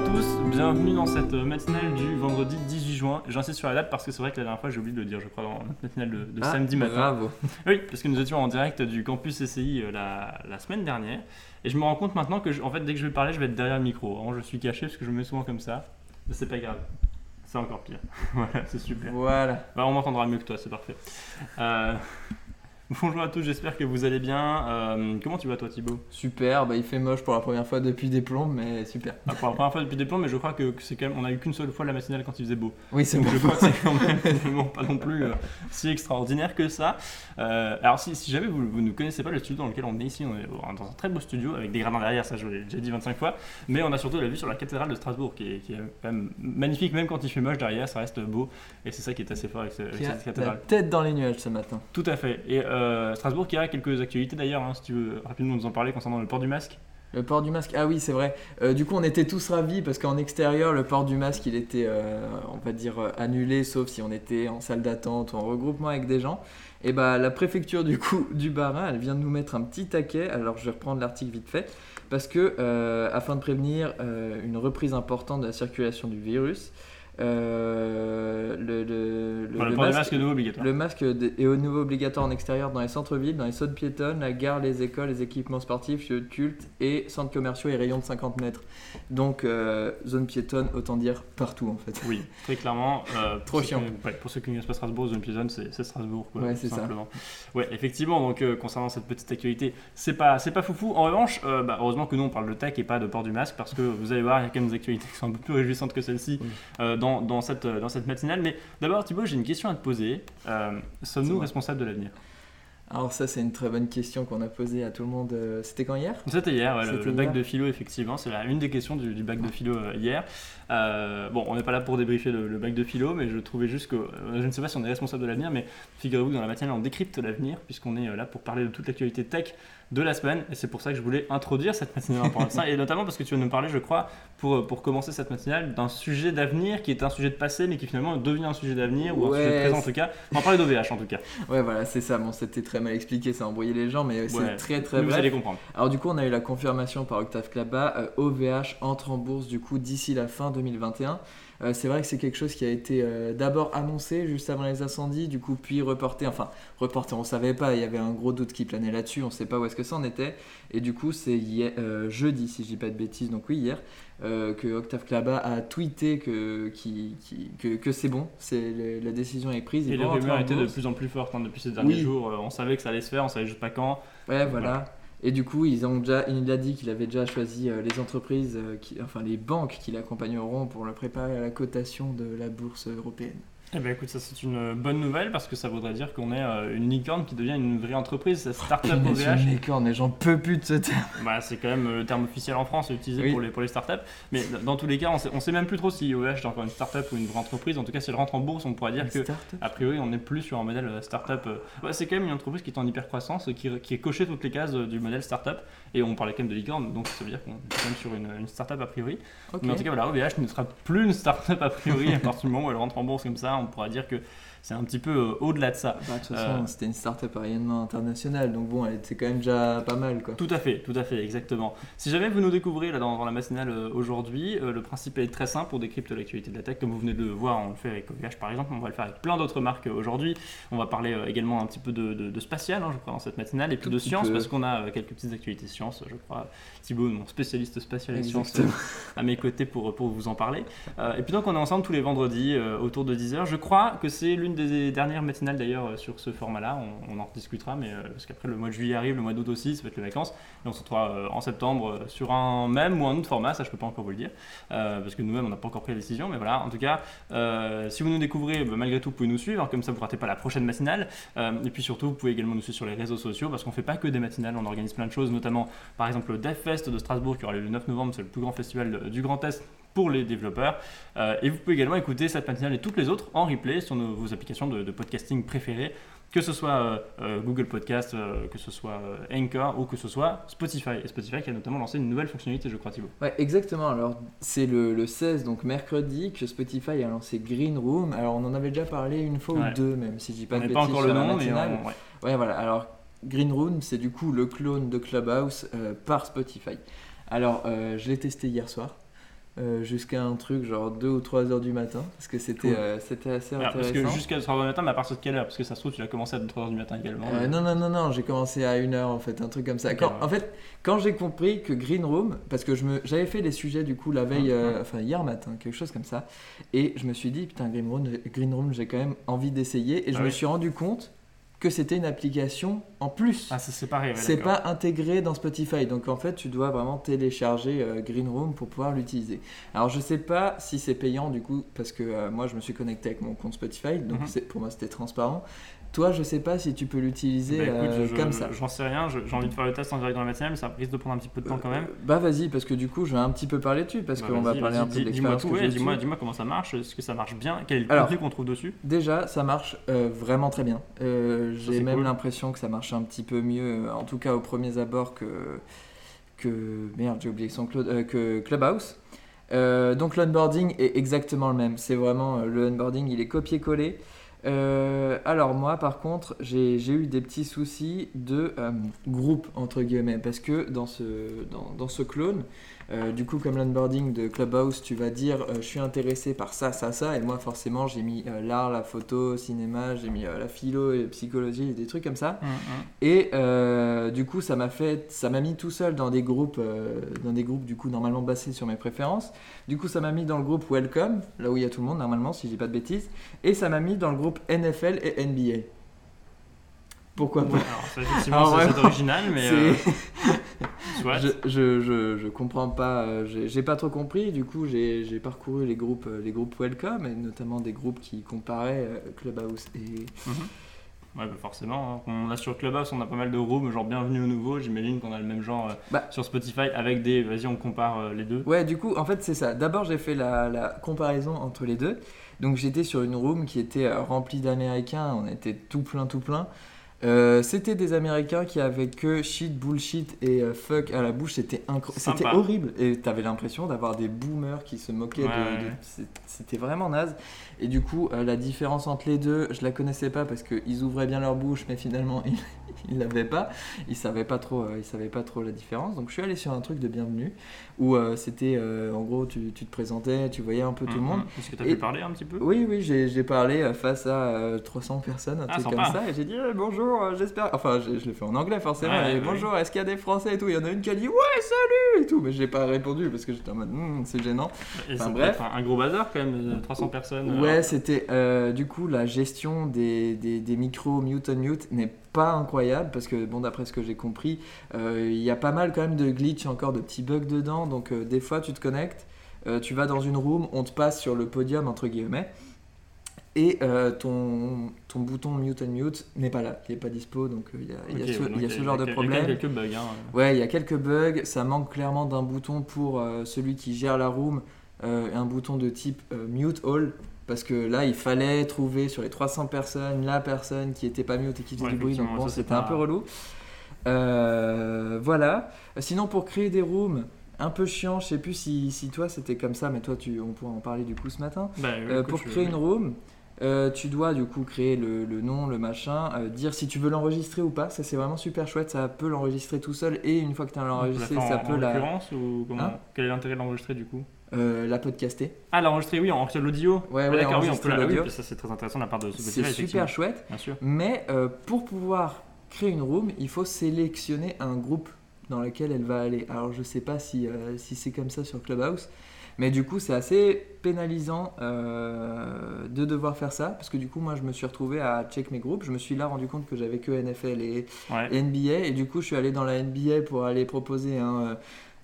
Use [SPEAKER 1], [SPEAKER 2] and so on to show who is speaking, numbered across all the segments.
[SPEAKER 1] à tous, bienvenue dans cette matinale du vendredi 18 juin. J'insiste sur la date parce que c'est vrai que la dernière fois j'ai oublié de le dire, je crois, dans notre matinale de, de
[SPEAKER 2] Ah,
[SPEAKER 1] samedi matin.
[SPEAKER 2] Bravo.
[SPEAKER 1] Oui, parce que nous étions en direct du campus SCI euh, la, la semaine dernière. Et je me rends compte maintenant que, je- en fait, dès que je vais parler, je vais être derrière le micro. Avant, je suis caché parce que je me mets souvent comme ça. Mais c'est pas grave. C'est encore pire. voilà, c'est super.
[SPEAKER 2] Voilà.
[SPEAKER 1] Bah, on m'entendra mieux que toi, c'est parfait. Euh, Bonjour à tous, j'espère que vous allez bien. Euh, comment tu vas, toi, Thibaut?
[SPEAKER 2] Super, bah il fait moche pour la première fois depuis des plombs, mais super.
[SPEAKER 1] Ah, Pour la première fois depuis des plans, mais je crois que, que c'est quand même. On a eu qu'une seule fois la matinale quand il faisait beau.
[SPEAKER 2] Oui, c'est bon.
[SPEAKER 1] je crois que c'est quand même finalement pas non plus euh, si extraordinaire que ça. Euh, alors si, si jamais vous, vous ne connaissez pas le studio dans lequel on est ici, on est dans un très beau studio avec des gradins derrière, ça je l'ai déjà dit 25 fois, mais on a surtout la vue sur la cathédrale de Strasbourg qui est, qui est quand même magnifique, même quand il fait moche derrière, ça reste beau et c'est ça qui est assez fort avec, ce- avec cette
[SPEAKER 2] la
[SPEAKER 1] cathédrale.
[SPEAKER 2] tête dans les nuages ce matin.
[SPEAKER 1] Tout à fait. Et euh, Strasbourg qui a quelques actualités d'ailleurs, hein, si tu veux rapidement nous en parler concernant le port du masque.
[SPEAKER 2] Le port du masque, ah oui, c'est vrai. Euh, du coup, on était tous ravis parce qu'en extérieur, le port du masque, il était, euh, on va dire, annulé, sauf si on était en salle d'attente ou en regroupement avec des gens. Et bah, la préfecture du coup du Bas-Rhin, elle vient de nous mettre un petit taquet. Alors, je vais reprendre l'article vite fait parce que, afin de prévenir une reprise importante de la circulation du virus, euh, le, masque-
[SPEAKER 1] masque est nouveau obligatoire.
[SPEAKER 2] Le masque est au nouveau obligatoire en extérieur dans les centres-villes, dans les zones piétonnes, la gare, les écoles, les équipements sportifs, lieux de culte et centres commerciaux et rayons de 50 mètres. Donc, euh, zone piétonne, autant dire partout en fait.
[SPEAKER 1] Oui, très clairement. euh, pour
[SPEAKER 2] Trop
[SPEAKER 1] ceux
[SPEAKER 2] chiant.
[SPEAKER 1] qui- ouais, pour ceux qui ne connaissent pas Strasbourg, zone piétonne, c'est Strasbourg. Quoi,
[SPEAKER 2] Ouais, c'est ça.
[SPEAKER 1] Ouais, effectivement, donc euh, concernant cette petite actualité, c'est pas, pas foufou. En revanche, bah, heureusement que nous on parle de tech et pas de port du masque parce que vous allez voir, il y a quand même des actualités qui sont un peu plus réjouissantes que celle-ci
[SPEAKER 2] Oui.
[SPEAKER 1] Dans, dans, cette, euh, dans cette matinale. Mais d'abord, Thibaut, j'ai une question à te poser. Euh, Sommes-nous responsables de l'avenir?
[SPEAKER 2] Alors, ça, c'est une très bonne question qu'on a posée à tout le monde. euh, C'était quand hier?
[SPEAKER 1] C'était hier, ouais, le, bac
[SPEAKER 2] hier.
[SPEAKER 1] de philo, effectivement. C'est une des questions du, du bac de philo euh, hier. Euh, bon, on n'est pas là pour débriefer le, le bac de philo, mais je trouvais juste que. euh, je ne sais pas si on est responsable de l'avenir, mais figurez-vous que dans la matinale, on décrypte l'avenir, puisqu'on est là pour parler de toute l'actualité tech de la semaine. Et c'est pour ça que je voulais introduire cette matinale en ça. Et notamment parce que tu vas nous parler, je crois, pour, euh, pour commencer cette matinale, d'un sujet d'avenir qui est un sujet de passé, mais qui finalement devient un sujet d'avenir, ou un sujet de
[SPEAKER 2] Ouais,
[SPEAKER 1] présent en tout cas. On va parler d'OVH en tout cas.
[SPEAKER 2] Ouais, voilà, c'est ça. Bon, c'était très mal expliqué, ça a embrouillé les gens, mais
[SPEAKER 1] Ouais.
[SPEAKER 2] c'est très très
[SPEAKER 1] Mais vous allez comprendre.
[SPEAKER 2] Alors du coup, on a eu la confirmation par Octave Klaba, euh, OVH entre en bourse du coup d'ici la fin 2021. Euh, c'est vrai que c'est quelque chose qui a été euh, d'abord annoncé juste avant les incendies, du coup puis reporté, enfin reporté, on savait pas, il y avait un gros doute qui planait là-dessus, on sait pas où est-ce que ça en était. Et du coup, c'est hier- euh, jeudi, si je dis pas de bêtises, donc oui hier, euh, que Octave Klaba a tweeté que, qui- qui- que, que c'est bon, c'est la décision est prise.
[SPEAKER 1] Et rumeurs
[SPEAKER 2] en
[SPEAKER 1] étaient de plus en plus fortes hein, depuis ces derniers
[SPEAKER 2] Oui.
[SPEAKER 1] jours. On savait que ça allait se faire, on savait juste pas quand.
[SPEAKER 2] Ouais, voilà. Et du coup, ils ont déjà, il a dit qu'il avait déjà choisi euh, les entreprises, euh, qui, enfin les banques qui l'accompagneront pour le préparer à la cotation de la bourse européenne.
[SPEAKER 1] Eh ben écoute, ça c'est une bonne nouvelle parce que ça voudrait dire qu'on est euh, une licorne qui devient une vraie entreprise, cette startup
[SPEAKER 2] Punaise,
[SPEAKER 1] OVH.
[SPEAKER 2] une licorne, mais j'en peux plus de ce terme.
[SPEAKER 1] Bah, c'est quand même euh, le terme officiel en France utilisé
[SPEAKER 2] Oui.
[SPEAKER 1] pour, les, pour les startups. Mais dans tous les cas, on sait, on sait même plus trop si OVH est encore une startup ou une vraie entreprise. En tout cas, si elle rentre en bourse, on pourra dire que
[SPEAKER 2] Start-up
[SPEAKER 1] a priori, on n'est plus sur un modèle euh, startup. euh. Ouais, c'est quand même une entreprise qui est en hyper croissance, qui, qui est coché toutes les cases euh, du modèle startup. Et on parlait quand même de licorne, donc ça veut dire qu'on est quand même sur une, une startup a priori. Mais en tout cas, voilà, OVH ne sera plus une startup a priori à partir du moment où elle rentre en bourse comme ça. On pourra dire que c'est un petit peu euh, au-delà de ça.
[SPEAKER 2] Bah, de toute
[SPEAKER 1] Euh.
[SPEAKER 2] façon, c'était une start-up à rayonnement international, donc bon, était quand même déjà pas mal quoi.
[SPEAKER 1] Tout à fait, tout à fait, exactement. Si jamais vous nous découvrez là dans, dans la matinale euh, aujourd'hui, le principe est très simple pour décrypter l'actualité de la tech. Comme vous venez de le voir, on le fait avec OVH par exemple, on va le faire avec plein d'autres marques aujourd'hui. On va parler également un petit peu de, de- de spatial, hein, je crois, dans cette matinale, et puis
[SPEAKER 2] Tout
[SPEAKER 1] de science,
[SPEAKER 2] peu.
[SPEAKER 1] parce qu'on a quelques petites actualités sciences, je crois. Thibaut, mon spécialiste spatial et sciences, à mes côtés pour, pour vous en parler. Euh, et puis donc on est ensemble tous les vendredis euh, autour de 10h. Je crois que c'est l'une des dernières matinales d'ailleurs euh, sur ce format-là. On, on en rediscutera, mais euh, parce qu'après le mois de juillet arrive, le mois d'août aussi, ça va être les vacances. Et on se retrouvera euh, en septembre sur un même ou un autre format, ça je peux pas encore vous le dire, parce que nous-mêmes on n'a pas encore pris la décision. Mais voilà, en tout cas, si vous nous découvrez, bah, malgré tout, vous pouvez nous suivre, comme ça vous ratez pas la prochaine matinale. Et puis surtout, vous pouvez également nous suivre sur les réseaux sociaux, parce qu'on fait pas que des matinales, on organise plein de choses, notamment par exemple le DevFest de Strasbourg qui aura lieu le 9 novembre, c'est le plus grand festival du Grand Est pour les développeurs. Euh, et vous pouvez également écouter cette matinale et toutes les autres en replay sur nos- vos applications de, de podcasting préférées, que ce soit euh, euh, Google Podcast, euh, que ce soit Anchor ou que ce soit Spotify. Et Spotify qui a notamment lancé une nouvelle fonctionnalité, je crois, Thibaut.
[SPEAKER 2] Ouais, exactement. Alors, c'est le, le 16, donc mercredi, que Spotify a lancé Green Room. Alors, on en avait déjà parlé une fois
[SPEAKER 1] Ouais.
[SPEAKER 2] ou deux, même si je dis pas
[SPEAKER 1] On
[SPEAKER 2] de
[SPEAKER 1] n'est pas
[SPEAKER 2] bêtises
[SPEAKER 1] encore le nom, mais on- ouais.
[SPEAKER 2] Ouais, voilà. Alors, Green Room, c'est du coup le clone de Clubhouse par Spotify. Alors, je l'ai testé hier soir. Euh, jusqu'à un truc genre 2 ou 3 heures du matin parce que c'était
[SPEAKER 1] Cool.
[SPEAKER 2] euh, c'était assez
[SPEAKER 1] Alors, parce
[SPEAKER 2] intéressant.
[SPEAKER 1] que jusqu'à 3h du matin, mais à partir de quelle heure? Parce que ça se trouve, tu l'as commencé à 3h du matin également.
[SPEAKER 2] Euh, non, non, non, non, j'ai commencé à 1 heure en fait, un truc comme ça. Quand-
[SPEAKER 1] ouais.
[SPEAKER 2] En fait, quand j'ai compris que Green Room, parce que je me, j'avais fait les sujets du coup la veille, euh, enfin hier matin, quelque chose comme ça, et je me suis dit, putain, Green Room, Green Room j'ai quand même envie d'essayer, et je
[SPEAKER 1] Ah
[SPEAKER 2] me
[SPEAKER 1] oui.
[SPEAKER 2] suis rendu compte que c'était une application en plus.
[SPEAKER 1] Ah, c'est séparé, ouais,
[SPEAKER 2] C'est pas intégré dans Spotify, donc en fait tu dois vraiment télécharger euh, Green Room pour pouvoir l'utiliser. Alors je sais pas si c'est payant du coup, parce que euh, moi je me suis connecté avec mon compte Spotify, donc
[SPEAKER 1] Mhm.
[SPEAKER 2] pour moi c'était transparent. Toi je sais pas si tu peux l'utiliser
[SPEAKER 1] Bah,
[SPEAKER 2] euh, comme ça.
[SPEAKER 1] J'en sais rien, j'ai envie de faire le test en direct dans la matinale, mais ça risque de prendre un petit peu de temps quand même.
[SPEAKER 2] Euh, bah vas-y, parce que du coup je vais un petit peu parler dessus, parce
[SPEAKER 1] Bah,
[SPEAKER 2] qu'on va parler un peu
[SPEAKER 1] dis-
[SPEAKER 2] de
[SPEAKER 1] Dis-moi tout, ouais, dis-moi comment ça marche, est-ce que ça marche bien Quel est le
[SPEAKER 2] Alors,
[SPEAKER 1] contenu qu'on trouve dessus?
[SPEAKER 2] Déjà, ça marche euh, vraiment très bien. Euh, J'ai même
[SPEAKER 1] cool.
[SPEAKER 2] l'impression que ça marche un petit peu mieux, euh, en tout cas au premier abord que, que merde, j'ai oublié son euh, que Clubhouse. Euh, donc l'onboarding est exactement le même. C'est vraiment euh, le onboarding, il est copié-collé. Euh, alors moi, par contre, j'ai eu des petits soucis de euh, groupe entre guillemets parce que dans ce dans ce clone, euh, du coup, comme l'onboarding de Clubhouse, tu vas dire euh, je suis intéressé par ça, ça, ça, et moi forcément j'ai mis euh, l'art, la photo, cinéma, j'ai mis la philo et psychologie, des trucs comme ça.
[SPEAKER 1] Hum, hum.
[SPEAKER 2] Et du coup, ça m'a fait, ça m'a mis tout seul dans des groupes, dans des groupes du coup normalement basés sur mes préférences. Du coup, ça m'a mis dans le groupe Welcome, là où il y a tout le monde normalement, si je dis pas de bêtises, et ça m'a mis dans le groupe NFL et NBA. Pourquoi pas
[SPEAKER 1] Ouais, alors, ça, effectivement, c'est- original, mais. Soit.
[SPEAKER 2] je, je, je, je comprends pas, euh, j'ai pas trop compris. Du coup, j'ai parcouru les groupes, euh, les groupes Welcome, et notamment des groupes qui comparaient euh, Clubhouse et
[SPEAKER 1] Mhm. Ouais, bah forcément. hein. On a sur Clubhouse, on a pas mal de rooms, genre bienvenue au nouveau. J'imagine qu'on a le même genre
[SPEAKER 2] Bah.
[SPEAKER 1] sur Spotify avec des. Vas-y, on compare les deux.
[SPEAKER 2] Ouais, du coup, en fait, c'est ça. D'abord, j'ai fait la, la comparaison entre les deux. Donc, j'étais sur une room qui était remplie d'Américains. On était tout plein, tout plein. Euh, c'était des Américains qui avaient que shit, bullshit et euh, fuck à la bouche. C'était horrible. Et t'avais l'impression d'avoir des boomers qui se moquaient de.
[SPEAKER 1] Ouais,
[SPEAKER 2] C'était vraiment naze. Et du coup, euh, la différence entre les deux, je la connaissais pas parce qu'ils ouvraient bien leur bouche, mais finalement, ils ils l'avaient pas. Ils savaient pas trop. ils savaient pas trop la différence. Donc, je suis allé sur un truc de bienvenue où euh, c'était euh, en gros tu, tu te présentais, tu voyais un peu tout le
[SPEAKER 1] Hum,
[SPEAKER 2] monde.
[SPEAKER 1] Est-ce que tu as
[SPEAKER 2] Et-
[SPEAKER 1] pu parler un petit peu
[SPEAKER 2] Oui, oui, j'ai parlé euh, face à euh, 300 personnes, un
[SPEAKER 1] Ah,
[SPEAKER 2] truc
[SPEAKER 1] sympa.
[SPEAKER 2] comme ça, et j'ai dit Eh, bonjour, j'espère. Enfin, je, je l'ai fait en anglais forcément,
[SPEAKER 1] Ouais,
[SPEAKER 2] et
[SPEAKER 1] ouais,
[SPEAKER 2] bonjour, est-ce qu'il y a des Français et tout? Il y en a une qui a dit Ouais, salut et tout, mais j'ai pas répondu parce que j'étais en mode Hmm, C'est gênant.
[SPEAKER 1] Et
[SPEAKER 2] Enfin, bref.
[SPEAKER 1] Un, un gros bazar quand même, euh, 300 personnes.
[SPEAKER 2] Ouais, c'était du coup la gestion des, des, des micros mute on mute n'est pas incroyable parce que bon d'après ce que j'ai compris, euh, il y a pas mal quand même de glitch encore de petits bugs dedans. Donc euh, des fois tu te connectes, euh, tu vas dans une room, on te passe sur le podium entre guillemets et ton, ton bouton mute on mute n'est pas là, il n'est pas dispo donc il y a, y ce, y a genre de
[SPEAKER 1] il y a
[SPEAKER 2] problème.
[SPEAKER 1] quelques bugs. Hein.
[SPEAKER 2] Ouais, il y a quelques bugs. Ça manque clairement d'un bouton pour celui qui gère la room, un bouton de type mute all. Parce que là, il fallait trouver sur les 300 personnes la personne qui était pas mute et qui faisait
[SPEAKER 1] Ouais,
[SPEAKER 2] du bruit. Donc bon, c'était un peu relou. Euh, voilà. Sinon, pour créer des rooms, un peu chiant. Je sais plus si, si toi c'était comme ça, mais toi, tu, on pourra en parler du coup ce matin.
[SPEAKER 1] Bah,
[SPEAKER 2] Euh, pour créer une room, euh, tu dois du coup créer le, le nom, le machin, euh, dire si tu veux l'enregistrer ou pas. Ça c'est vraiment super chouette, ça peut l'enregistrer tout seul et une fois que tu as l'enregistré, ça
[SPEAKER 1] en,
[SPEAKER 2] peut
[SPEAKER 1] en
[SPEAKER 2] la,
[SPEAKER 1] ou comment
[SPEAKER 2] Hein
[SPEAKER 1] Quel est l'intérêt de l'enregistrer du coup?
[SPEAKER 2] Euh, la podcaster.
[SPEAKER 1] Ah, l'enregistrer, oui, enregistrer l'audio.
[SPEAKER 2] Ouais,
[SPEAKER 1] Ah,
[SPEAKER 2] ouais,
[SPEAKER 1] D'accord, oui, on peut la. Oui, ça c'est très intéressant de la part de Spotify.
[SPEAKER 2] C'est super chouette,
[SPEAKER 1] Bien sûr.
[SPEAKER 2] mais euh, pour pouvoir créer une room, il faut sélectionner un groupe dans lequel elle va aller. Alors je sais pas si, euh, si c'est comme ça sur Clubhouse, mais du coup c'est assez pénalisant de devoir faire ça, parce que du coup moi je me suis retrouvé à check mes groupes, je me suis là rendu compte que j'avais que NFL et,
[SPEAKER 1] Ouais.
[SPEAKER 2] NBA, et du coup je suis allé dans la NBA pour aller proposer un...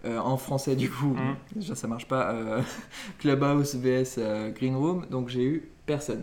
[SPEAKER 2] euh, en français du coup,
[SPEAKER 1] Mhm.
[SPEAKER 2] déjà ça marche pas, euh, Clubhouse vs euh, Green Room, donc j'ai eu personne.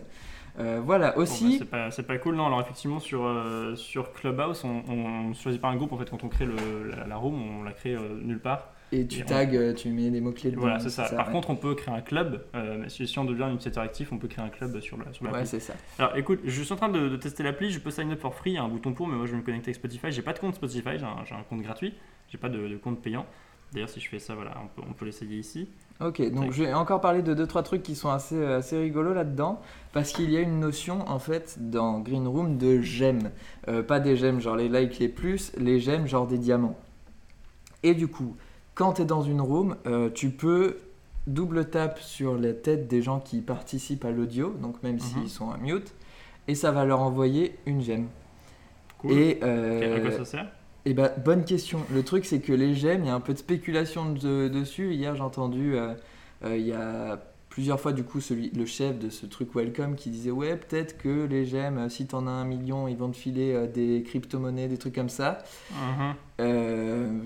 [SPEAKER 2] Voilà,
[SPEAKER 1] Bon, bah,
[SPEAKER 2] aussi...
[SPEAKER 1] c'est pas, cool, non. Alors, effectivement, sur, sur Clubhouse, on, on choisit pas un groupe en fait quand on crée le, la, la room, on la crée nulle part.
[SPEAKER 2] Et tu
[SPEAKER 1] on-
[SPEAKER 2] tags, tu mets des mots-clés dedans.
[SPEAKER 1] Voilà, c'est ça. Par
[SPEAKER 2] ouais.
[SPEAKER 1] contre, on peut créer un club. euh, si si on devient un utilisateur actif, on peut créer un club sur la sur.
[SPEAKER 2] Ouais, c'est ça.
[SPEAKER 1] Alors écoute, je suis en train de, de tester l'appli, je peux sign up for free, il y a un bouton pour, mais moi je vais me connecter avec Spotify. J'ai pas de compte Spotify, j'ai un, compte gratuit, j'ai pas de, de compte payant. D'ailleurs, si je fais ça, voilà, on peut, on peut l'essayer ici.
[SPEAKER 2] Ok, donc je vais encore parler de deux trois trucs qui sont assez, euh, assez rigolos là-dedans, parce qu'il y a une notion en fait dans Green Room de j'aime. Euh, pas des j'aime genre les likes, les plus, les j'aime genre des diamants. Et du coup, quand tu es dans une room, euh, tu peux double tape sur la tête des gens qui participent à l'audio, donc même
[SPEAKER 1] Mhm.
[SPEAKER 2] s'ils sont à mute, et ça va leur envoyer une gemme.
[SPEAKER 1] Cool.
[SPEAKER 2] Et,
[SPEAKER 1] à quoi ça sert?
[SPEAKER 2] Et bah, bonne question. Le truc, c'est que les gemmes, il y a un peu de spéculation de- dessus. Hier, j'ai entendu, euh, euh, il y a plusieurs fois, du coup, celui, le chef de ce truc Welcome qui disait Ouais, peut-être que les gemmes, euh, si t'en as un million, ils vont te filer euh, des crypto-monnaies, des trucs comme ça.
[SPEAKER 1] Mhm.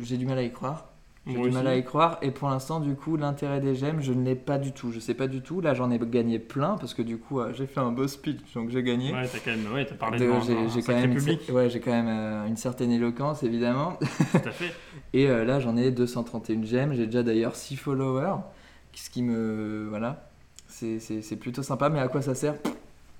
[SPEAKER 2] J'ai du mal à y croire. J'ai du mal à y croire. Et pour l'instant, du coup, l'intérêt des gemmes, je ne l'ai pas du tout. Je sais pas du tout. Là, j'en ai gagné plein parce que du coup, euh, j'ai fait un beau speech, donc j'ai gagné.
[SPEAKER 1] Ouais, t'as quand même ouais, t'as parlé
[SPEAKER 2] De-
[SPEAKER 1] devant
[SPEAKER 2] j'ai quand même, une,
[SPEAKER 1] public,
[SPEAKER 2] ouais, j'ai quand même euh, une certaine éloquence, évidemment.
[SPEAKER 1] tout à fait.
[SPEAKER 2] Et euh, là, j'en ai 231 gemmes. J'ai déjà d'ailleurs 6 followers. Ce qui me. Voilà. C'est- plutôt sympa. Mais à quoi ça sert?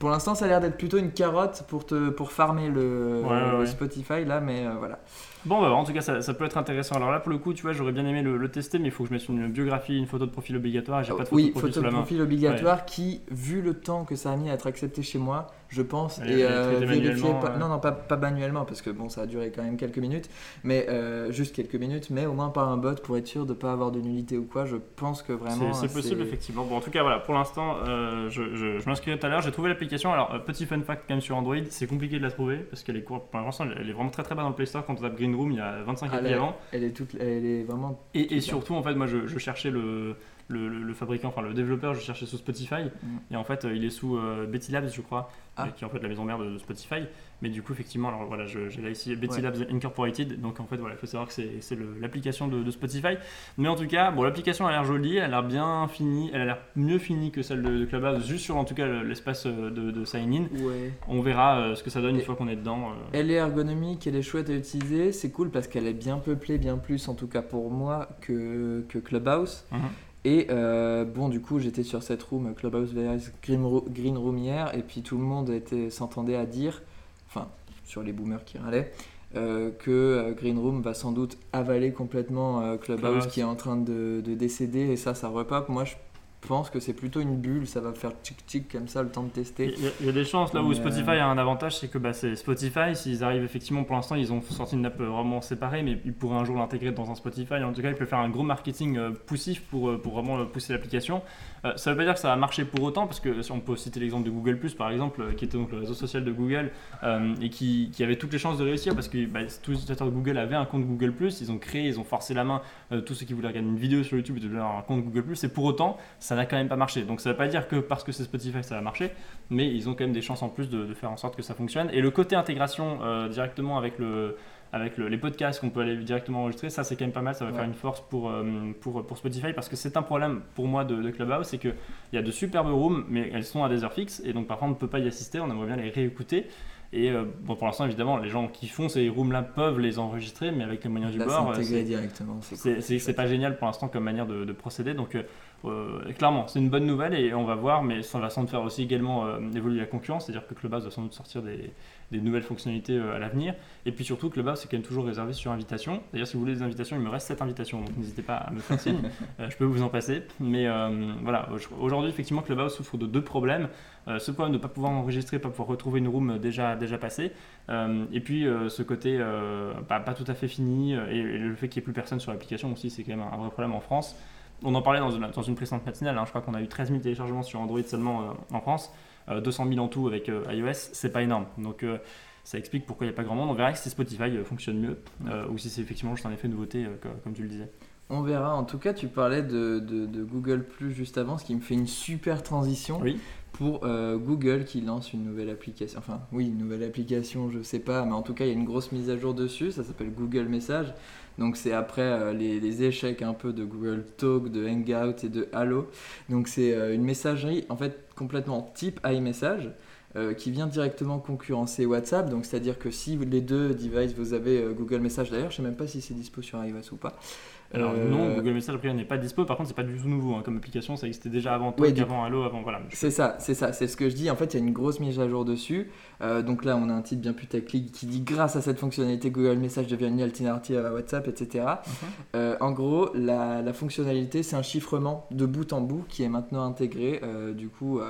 [SPEAKER 2] Pour l'instant, ça a l'air d'être plutôt une carotte pour, te, pour farmer le,
[SPEAKER 1] Ouais.
[SPEAKER 2] Spotify, là. Mais voilà.
[SPEAKER 1] Bon, bah, en tout cas, ça, ça peut être intéressant. Alors là, pour le coup, tu vois, j'aurais bien aimé le, le tester, mais il faut que je mette une biographie, une photo de profil obligatoire. et J'ai pas de photo
[SPEAKER 2] oui,
[SPEAKER 1] de profil
[SPEAKER 2] photo de profil obligatoire qui, vu le temps que ça a mis à être accepté chez moi, je pense, et
[SPEAKER 1] est
[SPEAKER 2] euh. Non, non, pas, pas manuellement, parce que bon, ça a duré quand même quelques minutes, mais euh, juste quelques minutes, mais au moins par un bot pour être sûr de pas avoir de nullité ou quoi. Je pense que vraiment.
[SPEAKER 1] C'est possible, effectivement. Bon, en tout cas, voilà, pour l'instant, euh, je, je, je m'inscrirai tout à l'heure. J'ai trouvé l'application. Alors, petit fun fact quand même sur Android, c'est compliqué de la trouver parce qu'elle est courte. Pour l'instant, elle elle est vraiment très très bas dans le Play Store. Quand on tape Green Room, il y a 25
[SPEAKER 2] Ah,
[SPEAKER 1] applis
[SPEAKER 2] elle,
[SPEAKER 1] avant.
[SPEAKER 2] elle est toute, elle est vraiment.
[SPEAKER 1] Et, surtout, en fait, moi, je, je cherchais le, le, le- le fabricant, enfin le développeur, je cherchais sous Spotify.
[SPEAKER 2] Mm.
[SPEAKER 1] Et en fait, euh, il est sous euh, Betty Labs, je crois,
[SPEAKER 2] Ah.
[SPEAKER 1] euh, qui est en fait la maison mère de, de Spotify. Mais du coup, effectivement, alors voilà, j'ai là ici Betty
[SPEAKER 2] Ouais.
[SPEAKER 1] Labs Incorporated. Donc en fait, voilà, il faut savoir que c'est l'application de, de Spotify. Mais en tout cas, bon, l'application a l'air jolie, elle a l'air bien finie, elle a l'air mieux finie que celle de, de Clubhouse, juste sur en tout cas le- l'espace de, de sign-in.
[SPEAKER 2] Ouais.
[SPEAKER 1] On verra euh, ce que ça donne une fois qu'on est dedans. euh.
[SPEAKER 2] Elle est ergonomique, elle est chouette à utiliser. C'est cool parce qu'elle est bien peuplée, bien plus en tout cas pour moi que, que Clubhouse.
[SPEAKER 1] Mhm.
[SPEAKER 2] Et euh, bon, du coup, j'étais sur cette room Clubhouse vs Green, Ro- Green Room hier, et puis tout le monde était- s'entendait à dire, enfin, sur les boomers qui râlaient, euh, que euh, Green Room va sans doute avaler complètement euh, Clubhouse,
[SPEAKER 1] Clubhouse.
[SPEAKER 2] qui est en train de, de décéder, et ça, ça repop. Moi, je pense que c'est plutôt une bulle, ça va faire tic-tic comme ça, le temps de tester.
[SPEAKER 1] Il y, a, il y a des chances là où
[SPEAKER 2] Mais,
[SPEAKER 1] Spotify
[SPEAKER 2] euh,
[SPEAKER 1] a un avantage, c'est que bah, c'est Spotify. S'ils arrivent effectivement, pour l'instant, ils ont sorti une app euh, vraiment séparée, mais ils pourraient un jour l'intégrer dans un Spotify. En tout cas, ils peuvent faire un gros marketing euh, poussif pour, euh, pour vraiment euh, pousser l'application. Euh, ça veut pas dire que ça va marcher pour autant, parce que si on peut citer l'exemple de Google par exemple, euh, qui était donc le réseau social de Google euh, et qui, qui avait toutes les chances de réussir, parce que bah, tous les utilisateurs de Google avaient un compte Google ils ont créé, ils ont forcé la main euh, tous ceux qui voulaient regarder une vidéo sur YouTube de devenir un compte Google et pour autant, ça n'a quand même pas marché. Donc ça veut pas dire que parce que c'est Spotify ça va marcher, mais ils ont quand même des chances en plus de, de faire en sorte que ça fonctionne. Et le côté intégration euh, directement avec le avec le- les podcasts qu'on peut aller directement enregistrer, ça c'est quand même pas mal, ça va
[SPEAKER 2] Ouais.
[SPEAKER 1] faire une force pour, euh, pour, pour Spotify parce que c'est un problème pour moi de, de Clubhouse, c'est qu'il y a de superbes rooms, mais elles sont à des heures fixes et donc parfois on ne peut pas y assister, on aimerait bien les réécouter. Et euh, bon, pour l'instant, évidemment, les gens qui font ces rooms-là peuvent les enregistrer, mais avec les moyens du bord, c'est-
[SPEAKER 2] directement, c'est
[SPEAKER 1] c'est
[SPEAKER 2] cool,
[SPEAKER 1] pas génial pour l'instant comme manière de, de procéder. Donc, euh, euh, clairement, c'est une bonne nouvelle et on va voir, mais ça va sans doute faire aussi également euh, évoluer la concurrence. C'est-à-dire que Clubhouse va sans doute sortir des, des nouvelles fonctionnalités euh, à l'avenir. Et puis surtout, Clubhouse, c'est quand même toujours réservé sur invitation. D'ailleurs, si vous voulez des invitations, il me reste 7 invitations, donc n'hésitez pas à me faire signe. Je peux vous en passer. Mais voilà, aujourd'hui, effectivement, Clubhouse souffre de deux problèmes. Ce problème de ne pas pouvoir enregistrer, pas pouvoir retrouver une room déjà, déjà passée. Et puis ce côté pas, tout à fait fini et, et le fait qu'il n'y ait plus personne sur l'application aussi, c'est quand même un, un vrai problème en France. On en parlait dans une, dans une précédente matinale, hein, je crois qu'on a eu 13 000 téléchargements sur Android seulement euh, en France, euh, 200 000 en tout avec euh, iOS, c'est pas énorme. Donc euh, ça explique pourquoi il n'y a pas grand monde. On verra si Spotify euh, fonctionne mieux euh, ou si c'est effectivement juste un effet nouveauté, euh, co- comme tu le disais.
[SPEAKER 2] On verra. En tout cas, tu parlais de, de- de Google Plus juste avant, ce qui me fait une super transition
[SPEAKER 1] Oui.
[SPEAKER 2] pour euh, Google qui lance une nouvelle application. Enfin, oui, une nouvelle application, je sais pas, mais en tout cas, il y a une grosse mise à jour dessus. Ça s'appelle Google Message. Donc, c'est après euh, les, échecs un peu de Google Talk, de Hangout et de Allo. Donc, c'est euh, une messagerie en fait complètement type iMessage. euh, qui vient directement concurrencer WhatsApp, donc c'est-à-dire que si les deux devices vous avez Google Message d'ailleurs, je sais même pas si c'est dispo sur iOS ou pas.
[SPEAKER 1] Alors
[SPEAKER 2] Euh,
[SPEAKER 1] non, Google Message a priori n'est pas dispo, par contre c'est pas du tout nouveau hein, comme application, ça existait déjà avant Talk,
[SPEAKER 2] Ouais,
[SPEAKER 1] avant Allo, avant voilà.
[SPEAKER 2] C'est ça, c'est ça, c'est ce que je dis. En fait, il y a une grosse mise à jour dessus. Euh, donc là, on a un titre bien putaclic qui dit grâce à cette fonctionnalité, Google Message devient une alternative à WhatsApp, etc. Euh, en gros, la, la fonctionnalité, c'est un chiffrement de bout en bout qui est maintenant intégré, du coup,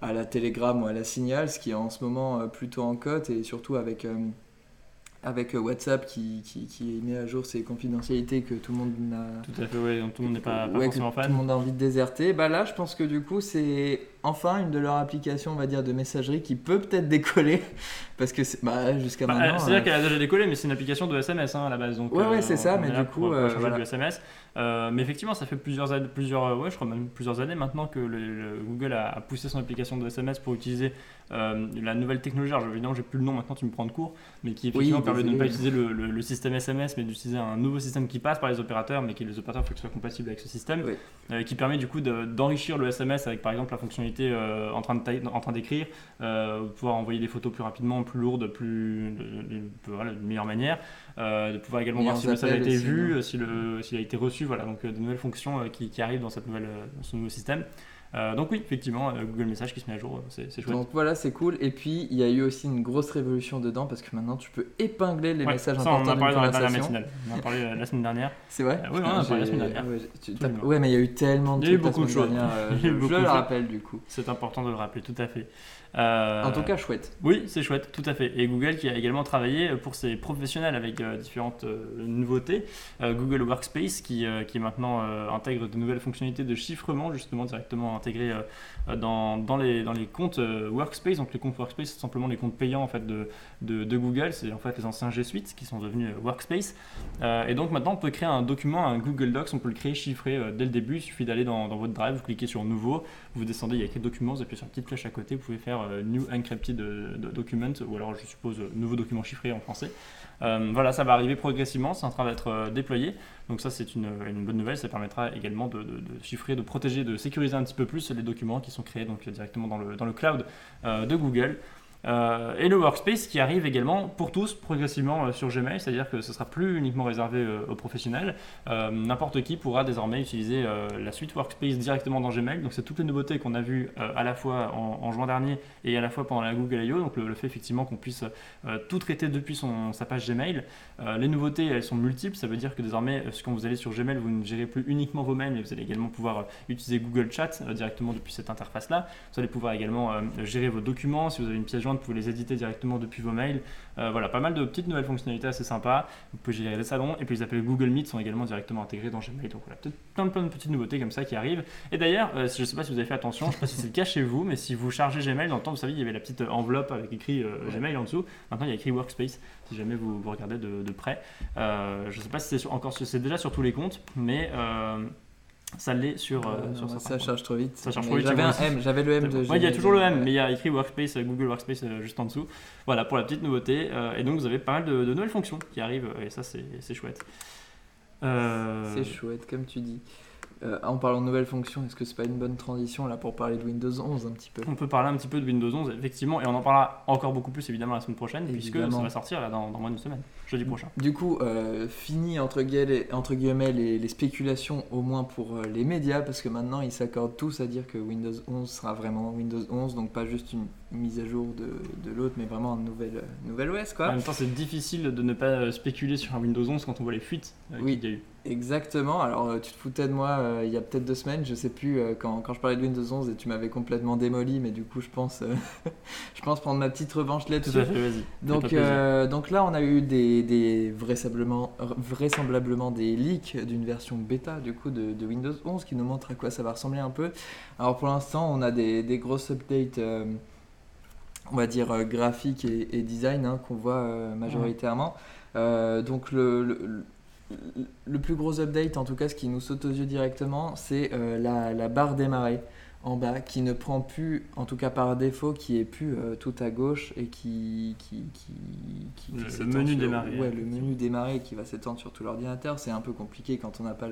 [SPEAKER 2] à la Telegram ou à la Signal, ce qui est en ce moment plutôt en cote et surtout avec. Avec euh, WhatsApp qui, qui, qui met à jour ses confidentialités que tout le monde n'a.
[SPEAKER 1] Tout à fait, ouais, donc tout le monde n'est pas, pas
[SPEAKER 2] Ouais, que
[SPEAKER 1] forcément fan.
[SPEAKER 2] Tout le monde a envie de déserter. Bah là, je pense que du coup, c'est enfin une de leurs applications, on va dire, de messagerie qui peut peut-être décoller. Parce que c'est- bah, jusqu'à
[SPEAKER 1] Bah,
[SPEAKER 2] maintenant.
[SPEAKER 1] C'est-à-dire
[SPEAKER 2] euh,
[SPEAKER 1] qu'elle a déjà décollé, mais c'est une application de SMS hein, à la base. Donc,
[SPEAKER 2] Ouais, ouais, c'est ça,
[SPEAKER 1] on
[SPEAKER 2] mais du
[SPEAKER 1] pour-
[SPEAKER 2] coup,
[SPEAKER 1] pour
[SPEAKER 2] euh,
[SPEAKER 1] échanger
[SPEAKER 2] voilà.
[SPEAKER 1] du SMS. Euh, mais effectivement, ça fait plusieurs, années- plusieurs, euh, ouais, je crois même plusieurs années maintenant que le, le Google a, a poussé son application de SMS pour utiliser euh, la nouvelle technologie. Alors, évidemment, j'ai plus le nom maintenant, tu me prends de cours, mais qui effectivement
[SPEAKER 2] Oui,
[SPEAKER 1] permet de ne pas utiliser le, le- le système SMS, mais d'utiliser un nouveau système qui passe par les opérateurs, mais qui les opérateurs, il faut que ce soit compatible avec ce système,
[SPEAKER 2] Oui.
[SPEAKER 1] euh, qui permet du coup de- d'enrichir le SMS avec par exemple la fonctionnalité euh, en train de taille- en train d'écrire, euh, pouvoir envoyer des photos plus rapidement, plus lourdes, plus de, de- de- voilà, d'une meilleure manière, euh, de pouvoir également voir si le message a été vu, si s'il a été reçu, voilà, donc de nouvelles fonctions qui, qui arrivent dans, cette nouvelle, dans ce nouveau système. Euh, donc oui, effectivement, euh, Google Message qui se met à jour, euh, c'est chouette.
[SPEAKER 2] Donc voilà, c'est cool. Et puis, il y a eu aussi une grosse révolution dedans parce que maintenant, tu peux épingler les
[SPEAKER 1] Ouais,
[SPEAKER 2] messages
[SPEAKER 1] ça, on en
[SPEAKER 2] importants
[SPEAKER 1] a parlé dans la dernière matinale. On en a parlé la semaine dernière.
[SPEAKER 2] C'est vrai
[SPEAKER 1] Euh, oui, on en a parlé la semaine dernière.
[SPEAKER 2] ouais, tu- mais il y a eu tellement de
[SPEAKER 1] Il y a eu
[SPEAKER 2] trucs
[SPEAKER 1] beaucoup de choses.
[SPEAKER 2] dernière, je, je le rappelle du coup.
[SPEAKER 1] C'est important de le rappeler, tout à fait. Euh,
[SPEAKER 2] En tout cas, chouette.
[SPEAKER 1] Oui, c'est chouette, tout à fait. Et Google qui a également travaillé pour ses professionnels avec euh, différentes euh, nouveautés. Euh, Google Workspace qui, euh, qui maintenant euh, intègre de nouvelles fonctionnalités de chiffrement, justement directement intégrées euh, dans, dans, les, dans les comptes euh, Workspace. Donc les comptes Workspace, c'est simplement les comptes payants en fait, de, de, de Google. C'est en fait les anciens G Suite qui sont devenus euh, Workspace. Euh, et donc maintenant, on peut créer un document, un Google Docs, on peut le créer chiffré euh, dès le début. Il suffit d'aller dans, dans votre Drive, vous cliquez sur Nouveau, vous descendez, il y a écrit Documents, vous appuyez sur la petite flèche à côté, vous pouvez faire euh, New Encrypted euh, do- Document, ou alors je suppose euh, Nouveau document chiffré en français. Euh, voilà, ça va arriver progressivement, c'est en train d'être euh, déployé. Donc ça, c'est une, bonne nouvelle. Ça permettra également de, de- chiffrer, de protéger, de sécuriser un petit peu plus les documents qui sont créés donc, directement dans le, dans le cloud euh, de Google. Euh, et le Workspace qui arrive également pour tous progressivement euh, sur Gmail, c'est-à-dire que ce sera plus uniquement réservé euh, aux professionnels. N'importe qui pourra désormais utiliser la suite Workspace directement dans Gmail. Donc c'est toutes les nouveautés qu'on a vues à la fois en, juin dernier et à la fois pendant la Google I.O. Donc le, fait effectivement qu'on puisse tout traiter depuis sa page Gmail. Les nouveautés elles sont multiples, ça veut dire que désormais quand vous allez sur Gmail, vous ne gérez plus uniquement vos mails, mais vous allez également pouvoir utiliser Google Chat directement depuis cette interface-là. Vous allez pouvoir également gérer vos documents. Si vous avez une pièce jointe, vous pouvez les éditer directement depuis vos mails. Euh, voilà, pas mal de petites nouvelles fonctionnalités assez sympas. Vous pouvez gérer les salons. Et puis les appels Google Meet sont également directement intégrés dans Gmail. Donc voilà, peut-être plein, de- plein de petites nouveautés comme ça qui arrivent. Et d'ailleurs, euh, je ne sais pas si vous avez fait attention, je ne sais pas si c'est le cas chez vous, mais si vous chargez Gmail, dans le temps, vous savez, il y avait la petite enveloppe avec écrit euh, Gmail en dessous. Maintenant, il y a écrit Workspace, si jamais vous, vous regardez de, de près. Je ne sais pas si c'est encore, c'est déjà sur tous les comptes, mais ça l'est sur, euh,
[SPEAKER 2] Euh,
[SPEAKER 1] sur
[SPEAKER 2] ça
[SPEAKER 1] comptes.
[SPEAKER 2] charge trop vite.
[SPEAKER 1] Ça charge trop vite,
[SPEAKER 2] J'avais un. M, j'avais le M de
[SPEAKER 1] Ouais, il y a toujours le M,
[SPEAKER 2] ouais.
[SPEAKER 1] mais il y a écrit Workspace, euh, Google Workspace euh, juste en dessous. Voilà pour la petite nouveauté. euh, et donc vous avez pas mal de, de nouvelles fonctions qui arrivent, euh, et ça c'est chouette. Euh,
[SPEAKER 2] C'est chouette, comme tu dis. Euh, en parlant de nouvelles fonctions, est-ce que c'est pas une bonne transition là pour parler de Windows 11 un petit peu
[SPEAKER 1] on peut parler un petit peu de Windows 11, effectivement, et on en parlera encore beaucoup plus évidemment la semaine prochaine, puisque ça va sortir là, dans, dans moins d'une semaine, jeudi prochain.
[SPEAKER 2] Du coup, euh, fini entre guillemets, entre guillemets les, les spéculations, au moins pour euh, les médias, parce que maintenant ils s'accordent tous à dire que Windows 11 sera vraiment Windows 11, donc pas juste une mise à jour de, de l'autre, mais vraiment un nouvel, euh, nouvel OS
[SPEAKER 1] En
[SPEAKER 2] quoi.
[SPEAKER 1] même temps, c'est difficile de ne pas euh, spéculer sur un Windows 11 quand on voit les fuites euh,
[SPEAKER 2] Oui.
[SPEAKER 1] qu'il y a eu.
[SPEAKER 2] Exactement, alors euh, tu te foutais de moi euh, il y a peut-être deux semaines, je sais plus, euh, quand, quand je parlais de Windows 11 et tu m'avais complètement démoli, mais du coup je pense, je pense prendre ma petite revanche
[SPEAKER 1] Tout
[SPEAKER 2] là-dessus.
[SPEAKER 1] à fait, vas-y.
[SPEAKER 2] Donc, donc là, on a eu des, des vraisemblablement, vraisemblablement des leaks d'une version bêta du coup de, de Windows 11 qui nous montre à quoi ça va ressembler un peu. Alors pour l'instant, on a des, des grosses updates, on va dire euh, graphiques et, et design hein, qu'on voit euh, majoritairement. Euh, donc le, le, le- le plus gros update, en tout cas ce qui nous saute aux yeux directement, c'est euh, la, la barre démarrer en bas qui ne prend plus, en tout cas par défaut, qui est plus euh, tout à gauche et qui. qui, qui, qui-
[SPEAKER 1] Le- le menu
[SPEAKER 2] sur-
[SPEAKER 1] démarrer,
[SPEAKER 2] Ouais, le menu démarrer qui va s'étendre sur tout l'ordinateur. C'est un peu compliqué quand on n'a pas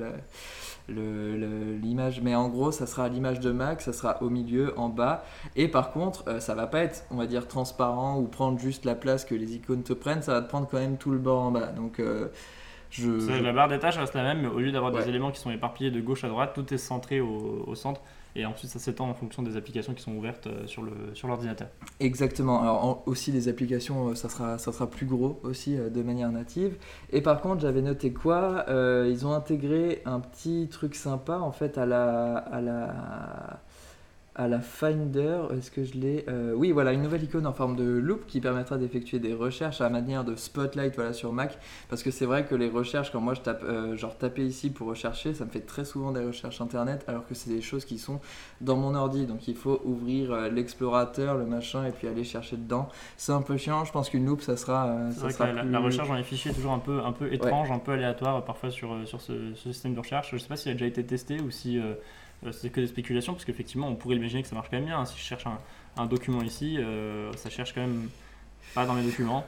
[SPEAKER 2] l'image. Mais en gros, ça sera l'image de Mac, ça sera au milieu, en bas. Et par contre, euh, ça va pas être, on va dire, transparent ou prendre juste la place que les icônes te prennent. Ça va te prendre quand même tout le bord en bas. Donc. euh, je,
[SPEAKER 1] La barre des tâches reste la même, mais au lieu d'avoir
[SPEAKER 2] Ouais.
[SPEAKER 1] des éléments qui sont éparpillés de gauche à droite, tout est centré au, au centre. Et ensuite, ça s'étend en fonction des applications qui sont ouvertes euh, sur le sur l'ordinateur.
[SPEAKER 2] Exactement. Alors aussi les applications, euh, ça sera, ça sera plus gros aussi euh, de manière native. Et par contre, j'avais noté quoi Ils ont intégré un petit truc sympa en fait à la, à la, à la Finder, est-ce que je l'ai euh, Oui, voilà, une nouvelle icône en forme de loupe qui permettra d'effectuer des recherches à la manière de Spotlight voilà, sur Mac. Parce que c'est vrai que les recherches, quand moi je tape, euh, genre taper ici pour rechercher, ça me fait très souvent des recherches internet, alors que c'est des choses qui sont dans mon ordi. Donc il faut ouvrir euh, l'explorateur, le machin, et puis aller chercher dedans. C'est un peu chiant, je pense qu'une loupe, ça sera.
[SPEAKER 1] c'est vrai que la, recherche dans les fichiers est toujours un peu, un peu étrange, un peu aléatoire parfois sur, sur ce, ce, système de recherche. Je sais pas s'il a déjà été testé ou si. Euh, c'est que des spéculations, parce qu'effectivement, on pourrait imaginer que ça marche quand même bien. Hein. Si je cherche un, document ici, euh, ça cherche quand même pas dans les documents.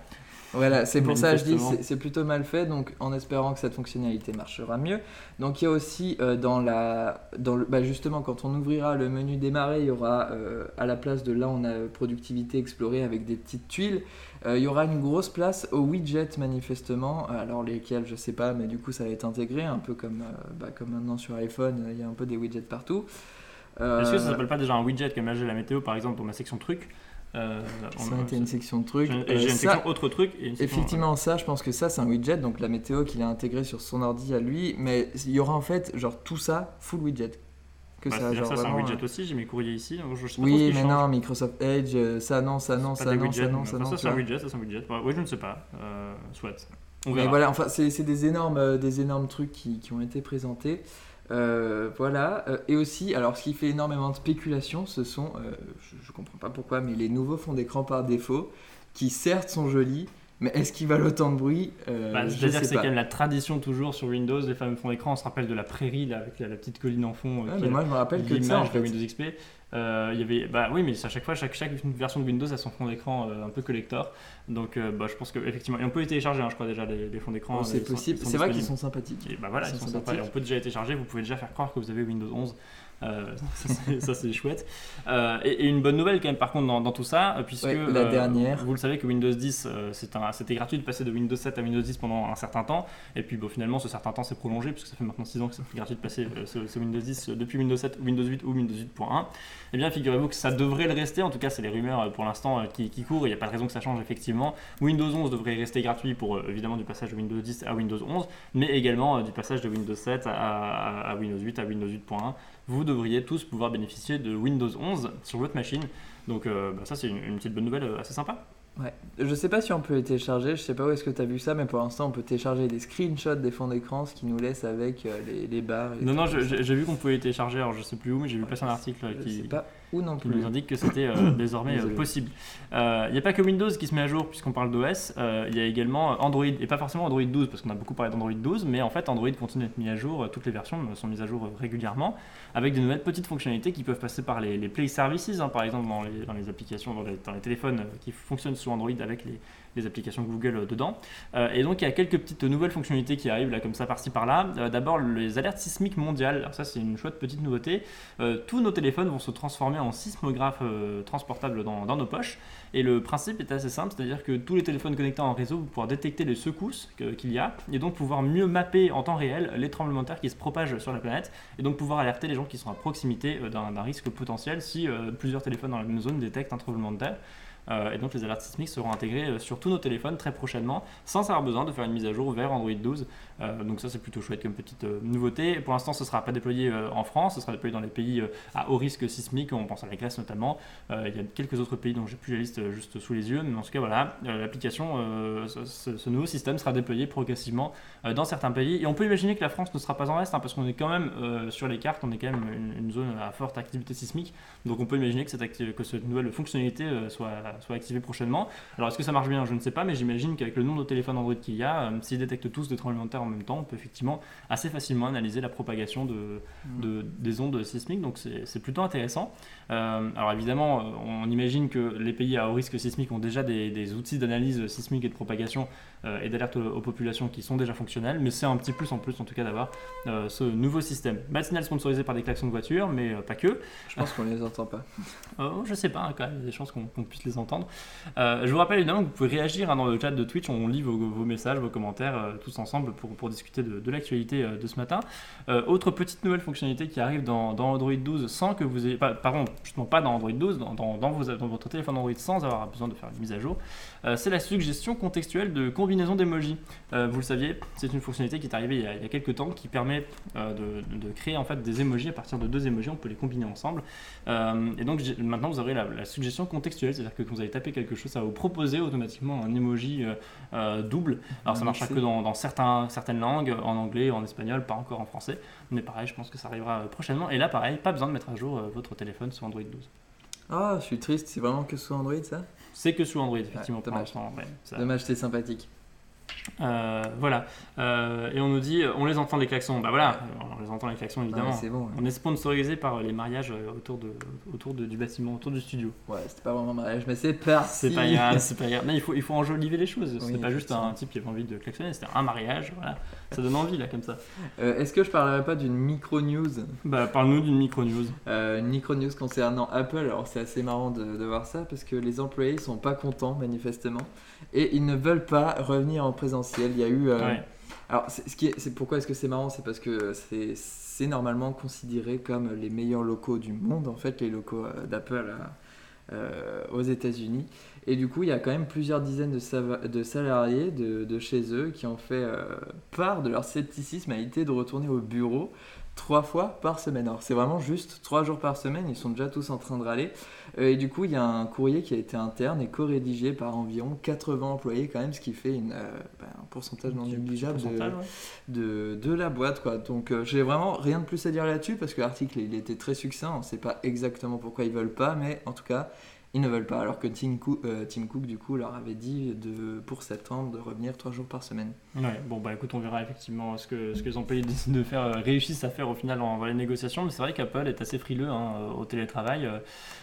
[SPEAKER 2] Voilà, c'est pour ça que je dis c'est plutôt mal fait, donc en espérant que cette fonctionnalité marchera mieux. Donc il y a aussi euh, dans la, dans le, bah justement quand on ouvrira le menu démarrer, il y aura à la place de là on a productivité explorée avec des petites tuiles, il y aura une grosse place aux widgets manifestement, alors lesquels je sais pas, mais du coup ça va être intégré un peu comme, bah, comme maintenant sur iPhone, il y a un peu des widgets partout.
[SPEAKER 1] Est-ce que ça s'appelle pas déjà un widget comme là j'ai la météo par exemple pour ma section truc
[SPEAKER 2] euh, ça a été une section de trucs.
[SPEAKER 1] Et j'ai une section autre truc.
[SPEAKER 2] effectivement, ça, je pense que ça, c'est un widget, donc la météo qu'il a intégré sur son ordi à lui. Mais il y aura en fait, genre, tout ça, full widget.
[SPEAKER 1] Que bah, ça, genre, ça c'est un widget aussi, j'ai mes courriers ici.
[SPEAKER 2] oui, mais non, Microsoft Edge, euh, ça non, ça non, ça non, ça non, ça non.
[SPEAKER 1] Ça, c'est un widget, ça, c'est un widget. Oui, je ne sais pas. Euh, soit.
[SPEAKER 2] On verra. Mais voilà, enfin, c'est des énormes, des énormes trucs qui, qui ont été présentés. Euh, voilà. Euh, et aussi, alors ce qui fait énormément de spéculation, ce sont, euh, je, ne comprends pas pourquoi, mais les nouveaux fonds d'écran par défaut, qui certes sont jolis, mais est-ce qu'ils valent autant de bruit?
[SPEAKER 1] Bah, C'est-à-dire que c'est quand même la tradition toujours sur Windows, les fameux fonds d'écran. On se rappelle de la prairie là, avec la, petite colline en fond.
[SPEAKER 2] mais moi je me rappelle que
[SPEAKER 1] ça, en fait. Windows XP. Euh, il y avait, bah oui, mais à chaque fois, chaque, chaque version de Windows a son fond d'écran euh, un peu collector. Donc, euh, bah, je pense qu'effectivement, et on peut les télécharger, hein, je crois déjà les, fonds d'écran.
[SPEAKER 2] Oh, c'est possible. C'est vrai qu'ils sont sympathiques.
[SPEAKER 1] Et bah voilà, ils, sont, sympas. Et on peut déjà les télécharger. Vous pouvez déjà faire croire que vous avez Windows 11. Ça c'est chouette. et, une bonne nouvelle quand même par contre dans, tout ça, puisque
[SPEAKER 2] la dernière.
[SPEAKER 1] vous le savez que Windows 10 c'était gratuit de passer de Windows 7 à Windows 10 pendant un certain temps, et puis bon, finalement ce certain temps s'est prolongé puisque ça fait maintenant 6 ans que c'est gratuit de passer ce, Windows 10 depuis Windows 7, Windows 8 ou Windows 8.1. Eh bien figurez-vous que ça devrait le rester. En tout cas, c'est les rumeurs euh, pour l'instant euh, qui, courent. Il n'y a pas de raison que ça change effectivement. Windows 11 devrait rester gratuit pour euh, évidemment du passage de Windows 10 à Windows 11, mais également du passage de Windows 7 à, Windows 8 à Windows 8.1. Vous devriez tous pouvoir bénéficier de Windows 11 sur votre machine. Donc bah, ça, c'est une, petite bonne nouvelle assez sympa.
[SPEAKER 2] Ouais. Je sais pas si on peut les télécharger, je sais pas où est-ce que tu as vu ça, mais pour l'instant on peut télécharger des screenshots des fonds d'écran, ce qui nous laisse avec les, les barres.
[SPEAKER 1] non, non, j'ai vu qu'on pouvait les télécharger, alors je sais plus où, mais j'ai vu passer un article qui.
[SPEAKER 2] sais pas ou non
[SPEAKER 1] qui nous indique que c'était euh, désormais euh, possible. Il euh, n'y a pas que Windows qui se met à jour puisqu'on parle d'OS, il y a également Android, et pas forcément Android 12 parce qu'on a beaucoup parlé d'Android 12, mais en fait Android continue d'être mis à jour, toutes les versions sont mises à jour régulièrement, avec de nouvelles petites fonctionnalités qui peuvent passer par les, Play Services, hein, par exemple dans les, dans les applications, dans les, dans les, téléphones qui fonctionnent sous Android avec les, les applications Google euh, dedans. Euh, et donc il y a quelques petites nouvelles fonctionnalités qui arrivent là comme ça par-ci par-là. Euh, d'abord les alertes sismiques mondiales. Alors ça c'est une chouette petite nouveauté. tous nos téléphones vont se transformer en sismographes transportables dans, nos poches. Et le principe est assez simple, c'est-à-dire que tous les téléphones connectés en réseau vont pouvoir détecter les secousses qu'il y a et donc pouvoir mieux mapper en temps réel les tremblements de terre qui se propagent sur la planète et donc pouvoir alerter les gens qui sont à proximité d'un risque potentiel si plusieurs téléphones dans la même zone détectent un tremblement de terre. Euh, et donc les alertes sismiques seront intégrées euh, sur tous nos téléphones très prochainement, sans avoir besoin de faire une mise à jour vers Android 12. Euh, donc ça c'est plutôt chouette comme petite nouveauté. Pour l'instant ce ne sera pas déployé en France, ce sera déployé dans les pays à haut risque sismique, on pense à la Grèce notamment. il y a quelques autres pays dont j'ai plus la liste juste sous les yeux, mais en tout cas voilà, l'application, ce, nouveau système sera déployé progressivement dans certains pays. Et on peut imaginer que la France ne sera pas en reste, hein, parce qu'on est quand même sur les cartes, on est quand même une, zone à forte activité sismique. Donc on peut imaginer que cette, que cette nouvelle fonctionnalité soit soit activé prochainement. Alors est-ce que ça marche bien? Je ne sais pas, mais j'imagine qu'avec le nombre de téléphones Android qu'il y a, euh, s'ils détectent tous des tremblements de terre même temps, on peut effectivement assez facilement analyser la propagation de, mm. des ondes sismiques, donc c'est plutôt intéressant. Euh, alors évidemment, euh, on imagine que les pays à haut risque sismique ont déjà des, outils d'analyse sismique et de propagation et d'alerte aux, populations qui sont déjà fonctionnels, mais c'est un petit plus en plus en tout cas d'avoir ce nouveau système. Matinal sponsorisé par des klaxons de voiture, mais pas que.
[SPEAKER 2] Je pense qu'on les entend pas.
[SPEAKER 1] oh, je sais pas, quand même, il y a des chances qu'on puisse les entendre je vous rappelle évidemment que vous pouvez réagir hein, dans le chat de Twitch, on lit vos, messages, vos commentaires tous ensemble pour, pour discuter de, l'actualité de ce matin. autre petite nouvelle fonctionnalité qui arrive dans, dans, Android 12 sans que vous ayez, pas, pardon, justement pas dans Android 12, dans, dans, vos, dans votre téléphone Android sans avoir besoin de faire une mise à jour, c'est la suggestion contextuelle de combinaison d'emojis. vous le saviez, c'est une fonctionnalité qui est arrivée il y a, il y a quelques temps qui permet de, de, créer en fait des emojis à partir de deux emojis, on peut les combiner ensemble. Euh, et donc maintenant vous aurez la, suggestion contextuelle, c'est-à-dire que quand vous allez taper quelque chose, ça va vous proposer automatiquement un emoji euh, euh, double. Alors ça marche que dans, certains, certaines langues, en anglais, en espagnol, pas encore en français. Mais pareil, je pense que ça arrivera prochainement. Et là, pareil, pas besoin de mettre à jour votre téléphone sous Android 12.
[SPEAKER 2] Ah, je suis triste, c'est vraiment que sous Android ça?
[SPEAKER 1] C'est que sous Android, effectivement.
[SPEAKER 2] dommage, dommage c'est sympathique.
[SPEAKER 1] Euh, voilà. Euh, et on nous dit, on les entend les klaxons. Bah voilà, on les entend les klaxons évidemment. On est sponsorisé par les mariages euh, autour, de, autour de, du bâtiment, autour du studio.
[SPEAKER 2] Ouais, c'était pas vraiment un mariage, mais c'est pas.
[SPEAKER 1] C'est pas grave, c'est pas grave. il faut, il faut enjoliver les choses. c'est pas juste un type qui avait envie de klaxonner, c'était un mariage. Voilà, ça donne envie là comme ça.
[SPEAKER 2] Est-ce que je parlerai pas d'une micro news
[SPEAKER 1] Bah parle-nous d'une micro news.
[SPEAKER 2] une micro news concernant Apple. Alors c'est assez marrant de, de voir ça parce que les employés sont pas contents manifestement et ils ne veulent pas revenir en présentiel. Il y a eu. Euh, alors, ce qui c'est pourquoi est-ce que c'est marrant C'est parce que c'est normalement considéré comme les meilleurs locaux du monde, en fait, les locaux euh, d'Apple euh, aux États-Unis. Et du coup, il y a quand même plusieurs dizaines de, de salariés de, de, chez eux qui ont fait part de leur scepticisme à l'idée de retourner au bureau trois fois par semaine. Alors c'est vraiment juste trois jours par semaine, ils sont déjà tous en train de râler. Euh, et du coup, il y a un courrier qui a été interne et co-rédigé par environ 80 employés quand même, ce qui fait une, euh, ben, un pourcentage non négligeable de, de, la boîte. Quoi. Donc euh, j'ai vraiment rien de plus à dire là-dessus parce que l'article il était très succinct, on ne sait pas exactement pourquoi ils veulent pas, mais en tout cas ils ne veulent pas. Alors que Tim Cook, euh, Tim Cook, du coup, leur avait dit de, pour septembre de revenir trois jours par semaine.
[SPEAKER 1] Ouais, bon, bah écoute, on verra effectivement ce que, ce que les employés décident de faire, euh, réussissent à faire au final dans les négociations. Mais c'est vrai qu'Apple est assez frileux hein, au télétravail. Euh,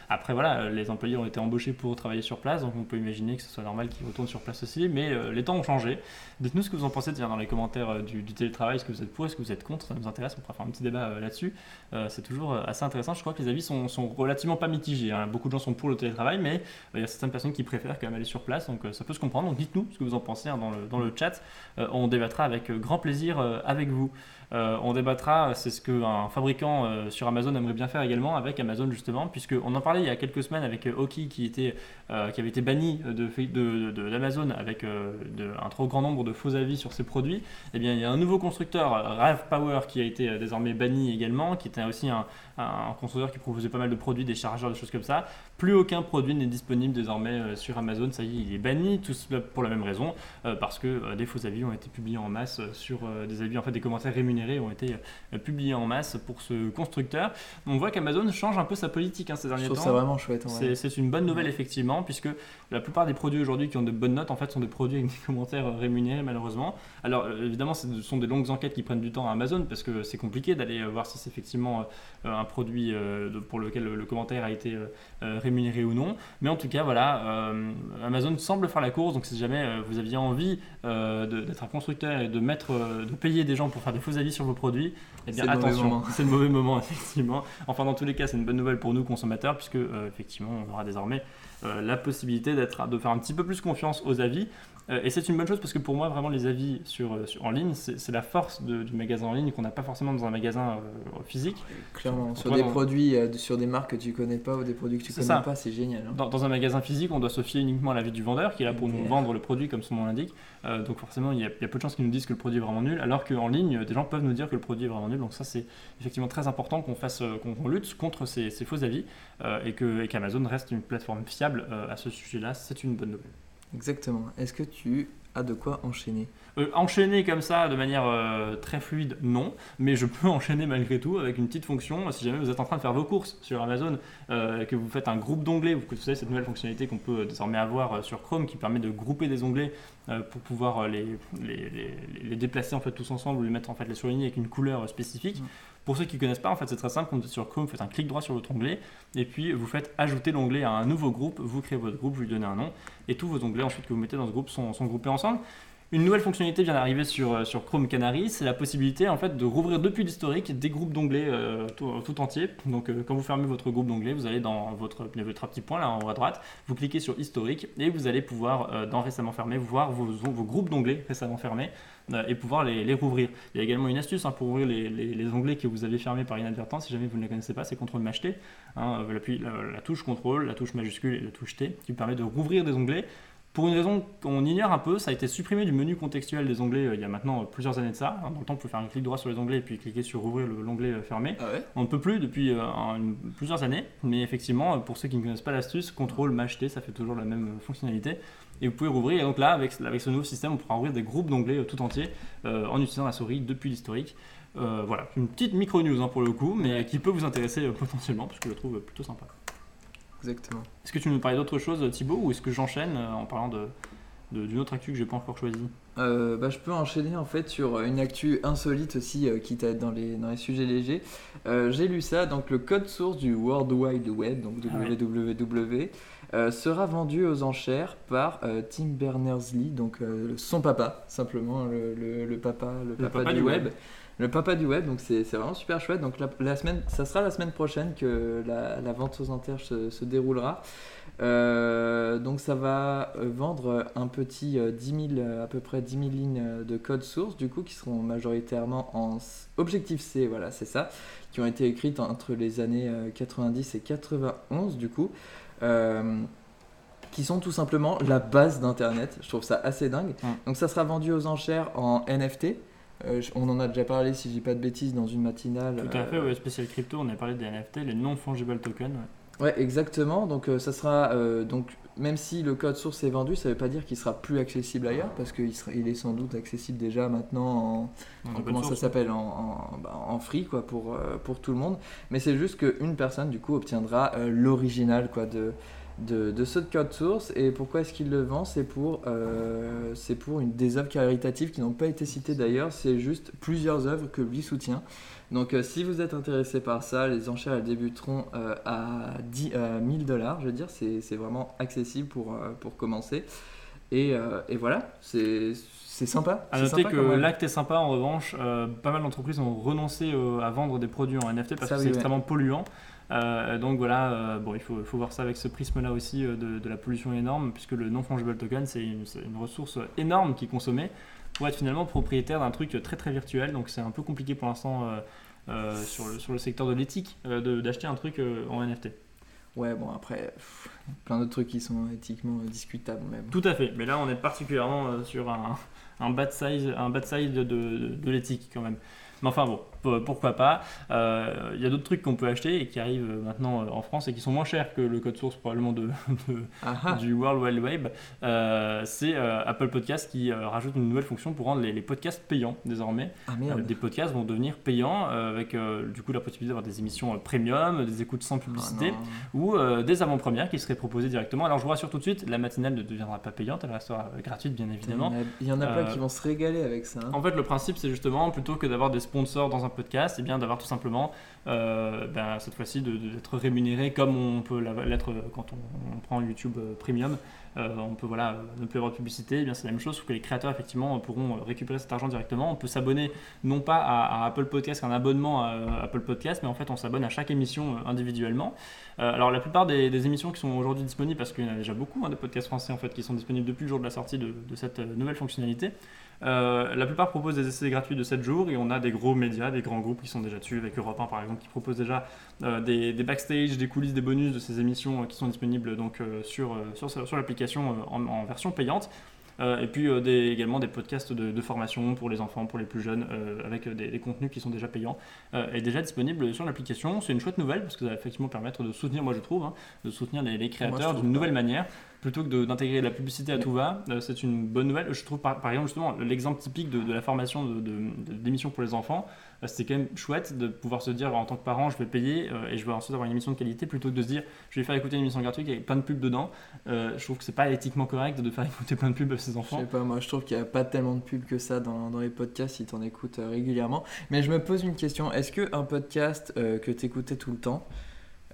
[SPEAKER 1] après, voilà, les employés ont été embauchés pour travailler sur place, donc on peut imaginer que ce soit normal qu'ils retournent sur place aussi. Mais les temps ont changé. Dites-nous ce que vous en pensez dans les commentaires du, télétravail. Est-ce que vous êtes pour, est-ce que vous êtes contre Ça nous intéresse, on pourra faire un petit débat là-dessus. c'est toujours assez intéressant. Je crois que les avis sont, sont relativement pas mitigés. Hein. Beaucoup de gens sont pour le télétravail, mais il y a certaines personnes qui préfèrent quand même aller sur place, donc euh, ça peut se comprendre. Donc dites-nous ce que vous en pensez hein, dans, le, dans, le, chat. Euh, on débattra avec euh, grand plaisir avec vous. On débattra, c'est ce qu'un fabricant sur Amazon aimerait bien faire également avec Amazon justement, puisqu'on en parlait il y a quelques semaines avec Oki qui, avait été banni d'Amazon de, de, avec un trop grand nombre de faux avis sur ses produits. Et eh bien, il y a un nouveau constructeur, Rave Power, qui a été désormais banni également, qui était aussi un, constructeur qui proposait pas mal de produits, des chargeurs, des choses comme ça. Plus aucun produit n'est disponible désormais euh, sur Amazon, ça y est, il est banni, tout cela pour la même raison, euh, parce que euh, des faux avis ont été publiés en masse sur des avis, en fait des commentaires rémunérés ont été publiés en masse pour ce constructeur. On voit qu'Amazon change un peu sa politique hein, ces derniers
[SPEAKER 2] Je
[SPEAKER 1] temps.
[SPEAKER 2] C'est vraiment chouette.
[SPEAKER 1] C'est une bonne nouvelle effectivement, puisque la plupart des produits aujourd'hui qui ont de bonnes notes en fait sont des produits avec des commentaires rémunérés malheureusement. Alors évidemment, ce sont des longues enquêtes qui prennent du temps à Amazon parce que c'est compliqué d'aller voir si c'est effectivement un produit pour lequel le, commentaire a été rémunéré ou non. Mais en tout cas, voilà, euh, Amazon semble faire la course. Donc, si jamais euh, vous aviez envie euh, d'être un constructeur et de mettre, de payer des gens pour faire des faux avis sur vos produits, eh bien attention, c'est le mauvais moment effectivement. Enfin, dans tous les cas, c'est une bonne nouvelle pour nous consommateurs puisque effectivement, on aura désormais la possibilité d'être, de faire un petit peu plus confiance aux avis. Euh, et c'est une bonne chose parce que pour moi, vraiment, les avis sur, euh, en ligne, c'est la force du magasin en ligne qu'on n'a pas forcément dans un magasin euh, physique.
[SPEAKER 2] Clairement, sur des produits, sur des marques que tu connais pas ou des produits que tu connais pas, c'est génial.
[SPEAKER 1] Hein. Dans, un magasin physique, on doit se fier uniquement à l'avis du vendeur qui est là pour nous vendre le produit comme son nom l'indique. donc forcément, il y, a, peu de chances qu'ils nous disent que le produit est vraiment nul, alors qu'en ligne, des gens peuvent nous dire que le produit est vraiment nul. Donc ça, c'est effectivement très important qu'on fasse, qu'on lutte contre ces, faux avis et qu'Amazon reste une plateforme fiable à ce sujet-là. C'est une bonne nouvelle.
[SPEAKER 2] Exactement. Est-ce que tu as de quoi enchaîner?
[SPEAKER 1] Euh, Enchaîner comme ça de manière euh, très fluide, non. Mais je peux enchaîner malgré tout avec une petite fonction. Si jamais vous êtes en train de faire vos courses sur Amazon, euh, que vous faites un groupe d'onglets, vous savez cette nouvelle fonctionnalité qu'on peut désormais avoir sur Chrome qui permet de grouper des onglets pour pouvoir les, les, déplacer en fait tous ensemble ou les mettre en fait les surligner avec une couleur spécifique. Pour ceux qui ne connaissent pas, en fait, c'est très simple. Quand vous êtes sur Chrome, vous faites un clic droit sur votre onglet et puis vous faites ajouter l'onglet à un nouveau groupe. Vous créez votre groupe, vous lui donnez un nom et tous vos onglets ensuite que vous mettez dans ce groupe sont, groupés ensemble. Une nouvelle fonctionnalité vient d'arriver sur, euh, sur Chrome Canary, c'est la possibilité en fait de rouvrir depuis l'historique des groupes d'onglets euh, tout, tout entiers. Donc euh, quand vous fermez votre groupe d'onglets, vous allez dans votre, votre petit point là en haut à droite, vous cliquez sur historique et vous allez pouvoir euh, dans récemment fermé voir vos, groupes d'onglets récemment fermés euh, et pouvoir les, rouvrir. Il y a également une astuce hein, pour ouvrir les, onglets que vous avez fermés par inadvertance, si jamais vous ne les connaissez pas, c'est CTRL MAJ T. Euh, la, la touche CTRL, la touche majuscule et la touche T qui permet de rouvrir des onglets. Pour une raison qu'on ignore un peu, ça a été supprimé du menu contextuel des onglets euh, il y a maintenant euh, plusieurs années de ça. Hein, Dans le temps, on pouvait faire un clic droit sur les onglets et puis cliquer sur ouvrir le- l'onglet euh, fermé.
[SPEAKER 2] Ah ouais?
[SPEAKER 1] On ne peut plus depuis euh, un- une- plusieurs années, mais effectivement, pour ceux qui ne connaissent pas l'astuce, CTRL MAJ T, ça fait toujours la même fonctionnalité. Et vous pouvez rouvrir. Et donc là, avec, avec ce nouveau système, on pourra ouvrir des groupes d'onglets tout entiers en utilisant la souris depuis l'historique. Voilà, une petite micro news hein, pour le coup, mais qui peut vous intéresser potentiellement, parce que je le trouve plutôt sympa.
[SPEAKER 2] Exactement.
[SPEAKER 1] Est-ce que tu veux nous parler d'autre chose, Thibaut, ou est-ce que j'enchaîne euh, en parlant de d'une autre actu que j'ai pas encore choisie?
[SPEAKER 2] Euh, bah, je peux enchaîner en fait sur une actu insolite aussi, euh, quitte à être dans les, dans les sujets légers. Euh, J'ai lu ça, donc le code source du World Wide Web, donc
[SPEAKER 1] Ah
[SPEAKER 2] www, euh, sera vendu aux enchères par euh, Tim Berners-Lee, donc euh, son papa, simplement le, le- le papa, le papa,
[SPEAKER 1] papa
[SPEAKER 2] du,
[SPEAKER 1] du
[SPEAKER 2] web.
[SPEAKER 1] web.
[SPEAKER 2] Le papa du web, donc c'est vraiment super chouette. Donc la, la semaine, ça sera la semaine prochaine que la, la vente aux enchères se, se déroulera. Euh, donc ça va euh, vendre un petit euh, 10 000, euh, à peu près 10 000 lignes de code source, du coup, qui seront majoritairement en s- Objective-C, voilà, c'est ça, qui ont été écrites entre les années euh, 90 et 91, du coup, euh, qui sont tout simplement la base d'Internet. Je trouve ça assez dingue.
[SPEAKER 1] Ouais.
[SPEAKER 2] Donc ça sera vendu aux enchères en NFT. Euh, on en a déjà parlé, si je dis pas de bêtises, dans une matinale.
[SPEAKER 1] Tout à
[SPEAKER 2] euh,
[SPEAKER 1] fait, ouais, spécial crypto, on a parlé des NFT, les non-fungible tokens. ouais.
[SPEAKER 2] Ouais, exactement. Donc euh, ça sera donc même si le code source est vendu, ça veut pas dire qu'il sera plus accessible ailleurs parce qu'il il est sans doute accessible déjà maintenant en, comment ça s'appelle en, en, bah, en free quoi pour pour tout le monde. Mais c'est juste qu'une personne du coup obtiendra l'original quoi de de, de ce code source et pourquoi est-ce qu'il le vend? C'est pour euh, c'est pour une des œuvres caritatives qui n'ont pas été citées d'ailleurs c'est juste plusieurs œuvres que lui soutient donc euh, si vous êtes intéressé par ça, les enchères elles débuteront euh, à 10, à 1000 dollars, je veux dire, c'est vraiment accessible pour, pour commencer. Et, et voilà, c'est c'est sympa.
[SPEAKER 1] À noter
[SPEAKER 2] sympa
[SPEAKER 1] que l'acte est sympa, en revanche, euh, pas mal d'entreprises ont renoncé euh, à vendre des produits en NFT parce
[SPEAKER 2] Ça,
[SPEAKER 1] que
[SPEAKER 2] oui,
[SPEAKER 1] c'est
[SPEAKER 2] ouais.
[SPEAKER 1] extrêmement polluant. Euh, donc voilà, euh, bon, il faut, voir ça avec ce prisme-là aussi euh, de, de la pollution énorme, puisque le non-fungible token, c'est une, ressource énorme qui est consommée pour être finalement propriétaire d'un truc très très virtuel. Donc c'est un peu compliqué pour l'instant sur, le, sur le secteur de l'éthique d'acheter un truc en NFT.
[SPEAKER 2] Ouais, bon après, pff, plein d'autres trucs qui sont éthiquement discutables même.
[SPEAKER 1] Tout à fait, mais là on est particulièrement euh, sur un, un bad side, un bad side de, de, de l'éthique quand même. Mais enfin bon, pourquoi pas. Euh, Il y a d'autres trucs qu'on peut acheter et qui arrivent euh, maintenant euh, en France et qui sont moins chers que le code source probablement de, de-
[SPEAKER 2] Ah ah,
[SPEAKER 1] du World Wide Web. C'est Apple Podcast qui rajoute une nouvelle fonction pour rendre les, les podcasts payants désormais.
[SPEAKER 2] ah
[SPEAKER 1] des podcasts vont devenir payants avec du coup la possibilité d'avoir des émissions premium, des écoutes sans
[SPEAKER 2] Ah
[SPEAKER 1] publicité
[SPEAKER 2] non.
[SPEAKER 1] ou des avant-premières qui seraient proposées directement. Alors je vous rassure tout de suite, la matinale ne deviendra pas payante, elle restera gratuite bien évidemment.
[SPEAKER 2] Il y en a- Il y en a plein qui vont se régaler avec ça. hein.
[SPEAKER 1] En fait, le principe, c'est justement, plutôt que d'avoir des sponsors dans un podcast, et bien d'avoir tout simplement, euh, ben, cette fois-ci, d'être rémunéré comme on peut l'être quand on, on prend YouTube euh, Premium. Euh, on peut voilà, euh, ne plus avoir de publicité, eh bien c'est la même chose, sauf que les créateurs effectivement pourront euh, récupérer cet argent directement. On peut s'abonner non pas à, Apple Podcast, un abonnement à, à Apple Podcast, mais en fait on s'abonne à chaque émission euh, individuellement. Euh, alors la plupart des, émissions qui sont aujourd'hui disponibles, parce qu'il y en a déjà beaucoup hein, de podcasts français en fait qui sont disponibles depuis le jour de la sortie de, cette euh, nouvelle fonctionnalité, euh, la plupart proposent des essais gratuits de 7 jours et on a des gros médias, des grands groupes qui sont déjà dessus, avec Europe 1 par exemple, qui proposent déjà euh, des, des backstage, des coulisses, des bonus de ces émissions euh, qui sont disponibles donc euh, sur, euh, sur, sur l'application euh, en, en version payante. Euh, et puis euh, des- également des podcasts de, de formation pour les enfants, pour les plus jeunes, euh, avec des, des contenus qui sont déjà payants euh, et déjà disponibles sur l'application. C'est une chouette nouvelle parce que ça va effectivement permettre de soutenir, moi je trouve, hein, de soutenir les, créateurs d'une nouvelle manière plutôt que d'intégrer la publicité à tout va. euh, c'est une bonne nouvelle. Je trouve par, par exemple justement l'exemple typique de, de la formation de- d'émissions pour les enfants. euh, C'était quand même chouette de pouvoir se dire en tant que parent, je vais payer euh, et je vais ensuite avoir une émission de qualité plutôt que de se dire je vais faire écouter une émission gratuite avec plein de pubs dedans. Euh, je trouve que c'est pas éthiquement correct de faire écouter plein de pubs à ses
[SPEAKER 2] Je
[SPEAKER 1] enfants.
[SPEAKER 2] sais pas, moi je trouve qu'il n'y a pas tellement de pubs que ça dans, dans les podcasts si tu en écoutes régulièrement. Mais je me pose une question, est-ce qu'un podcast euh, que tu écoutais tout le temps,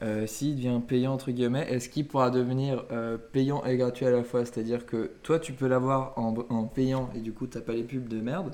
[SPEAKER 2] euh, s'il devient payant entre guillemets, est-ce qu'il pourra devenir euh, payant et gratuit à la fois? C'est-à-dire que toi tu peux l'avoir en, en payant et du coup t'as pas les pubs de merde.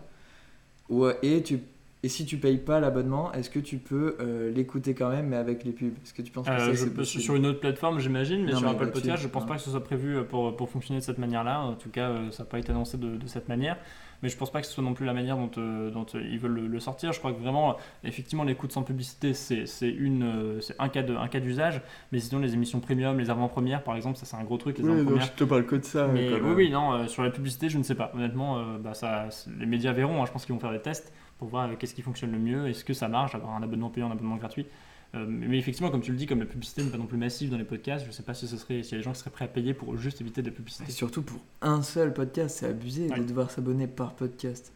[SPEAKER 2] Ou, euh, et, tu, et si tu payes pas l'abonnement, est-ce que tu peux euh, l'écouter quand même mais avec les pubs? Est-ce que tu penses que ça,
[SPEAKER 1] je peux- sur une autre plateforme, j'imagine, mais
[SPEAKER 2] Non,
[SPEAKER 1] sur
[SPEAKER 2] mais
[SPEAKER 1] Apple Podcast, je pense pas que ce soit prévu pour, pour fonctionner de cette manière-là. En tout cas, ça n'a pas été annoncé de, de cette manière. Mais je pense pas que ce soit non plus la manière dont, euh, dont euh, ils veulent le, le sortir. Je crois que vraiment, effectivement, l'écoute sans publicité, c'est euh, un cas de- un cas d'usage. Mais sinon, les émissions premium, les avant-premières, par exemple, ça c'est un gros truc. Les
[SPEAKER 2] Oui,
[SPEAKER 1] avant-premières.
[SPEAKER 2] je te parle que de ça.
[SPEAKER 1] Mais oui,
[SPEAKER 2] même.
[SPEAKER 1] oui, non, sur la publicité, je ne sais pas. Honnêtement, bah, ça, les médias verront. hein. je pense qu'ils vont faire des tests pour voir qu'est-ce qui fonctionne le mieux. Est-ce que ça marche d'avoir un abonnement payant, un abonnement gratuit Euh, mais effectivement, comme tu le dis, comme la publicité n'est pas non plus massive dans les podcasts, je ne sais pas si ce serait, s'il y a des gens qui seraient prêts à payer pour juste éviter de la publicité.
[SPEAKER 2] Et surtout pour un seul podcast, c'est abusé
[SPEAKER 1] Ouais.
[SPEAKER 2] de devoir s'abonner par podcast.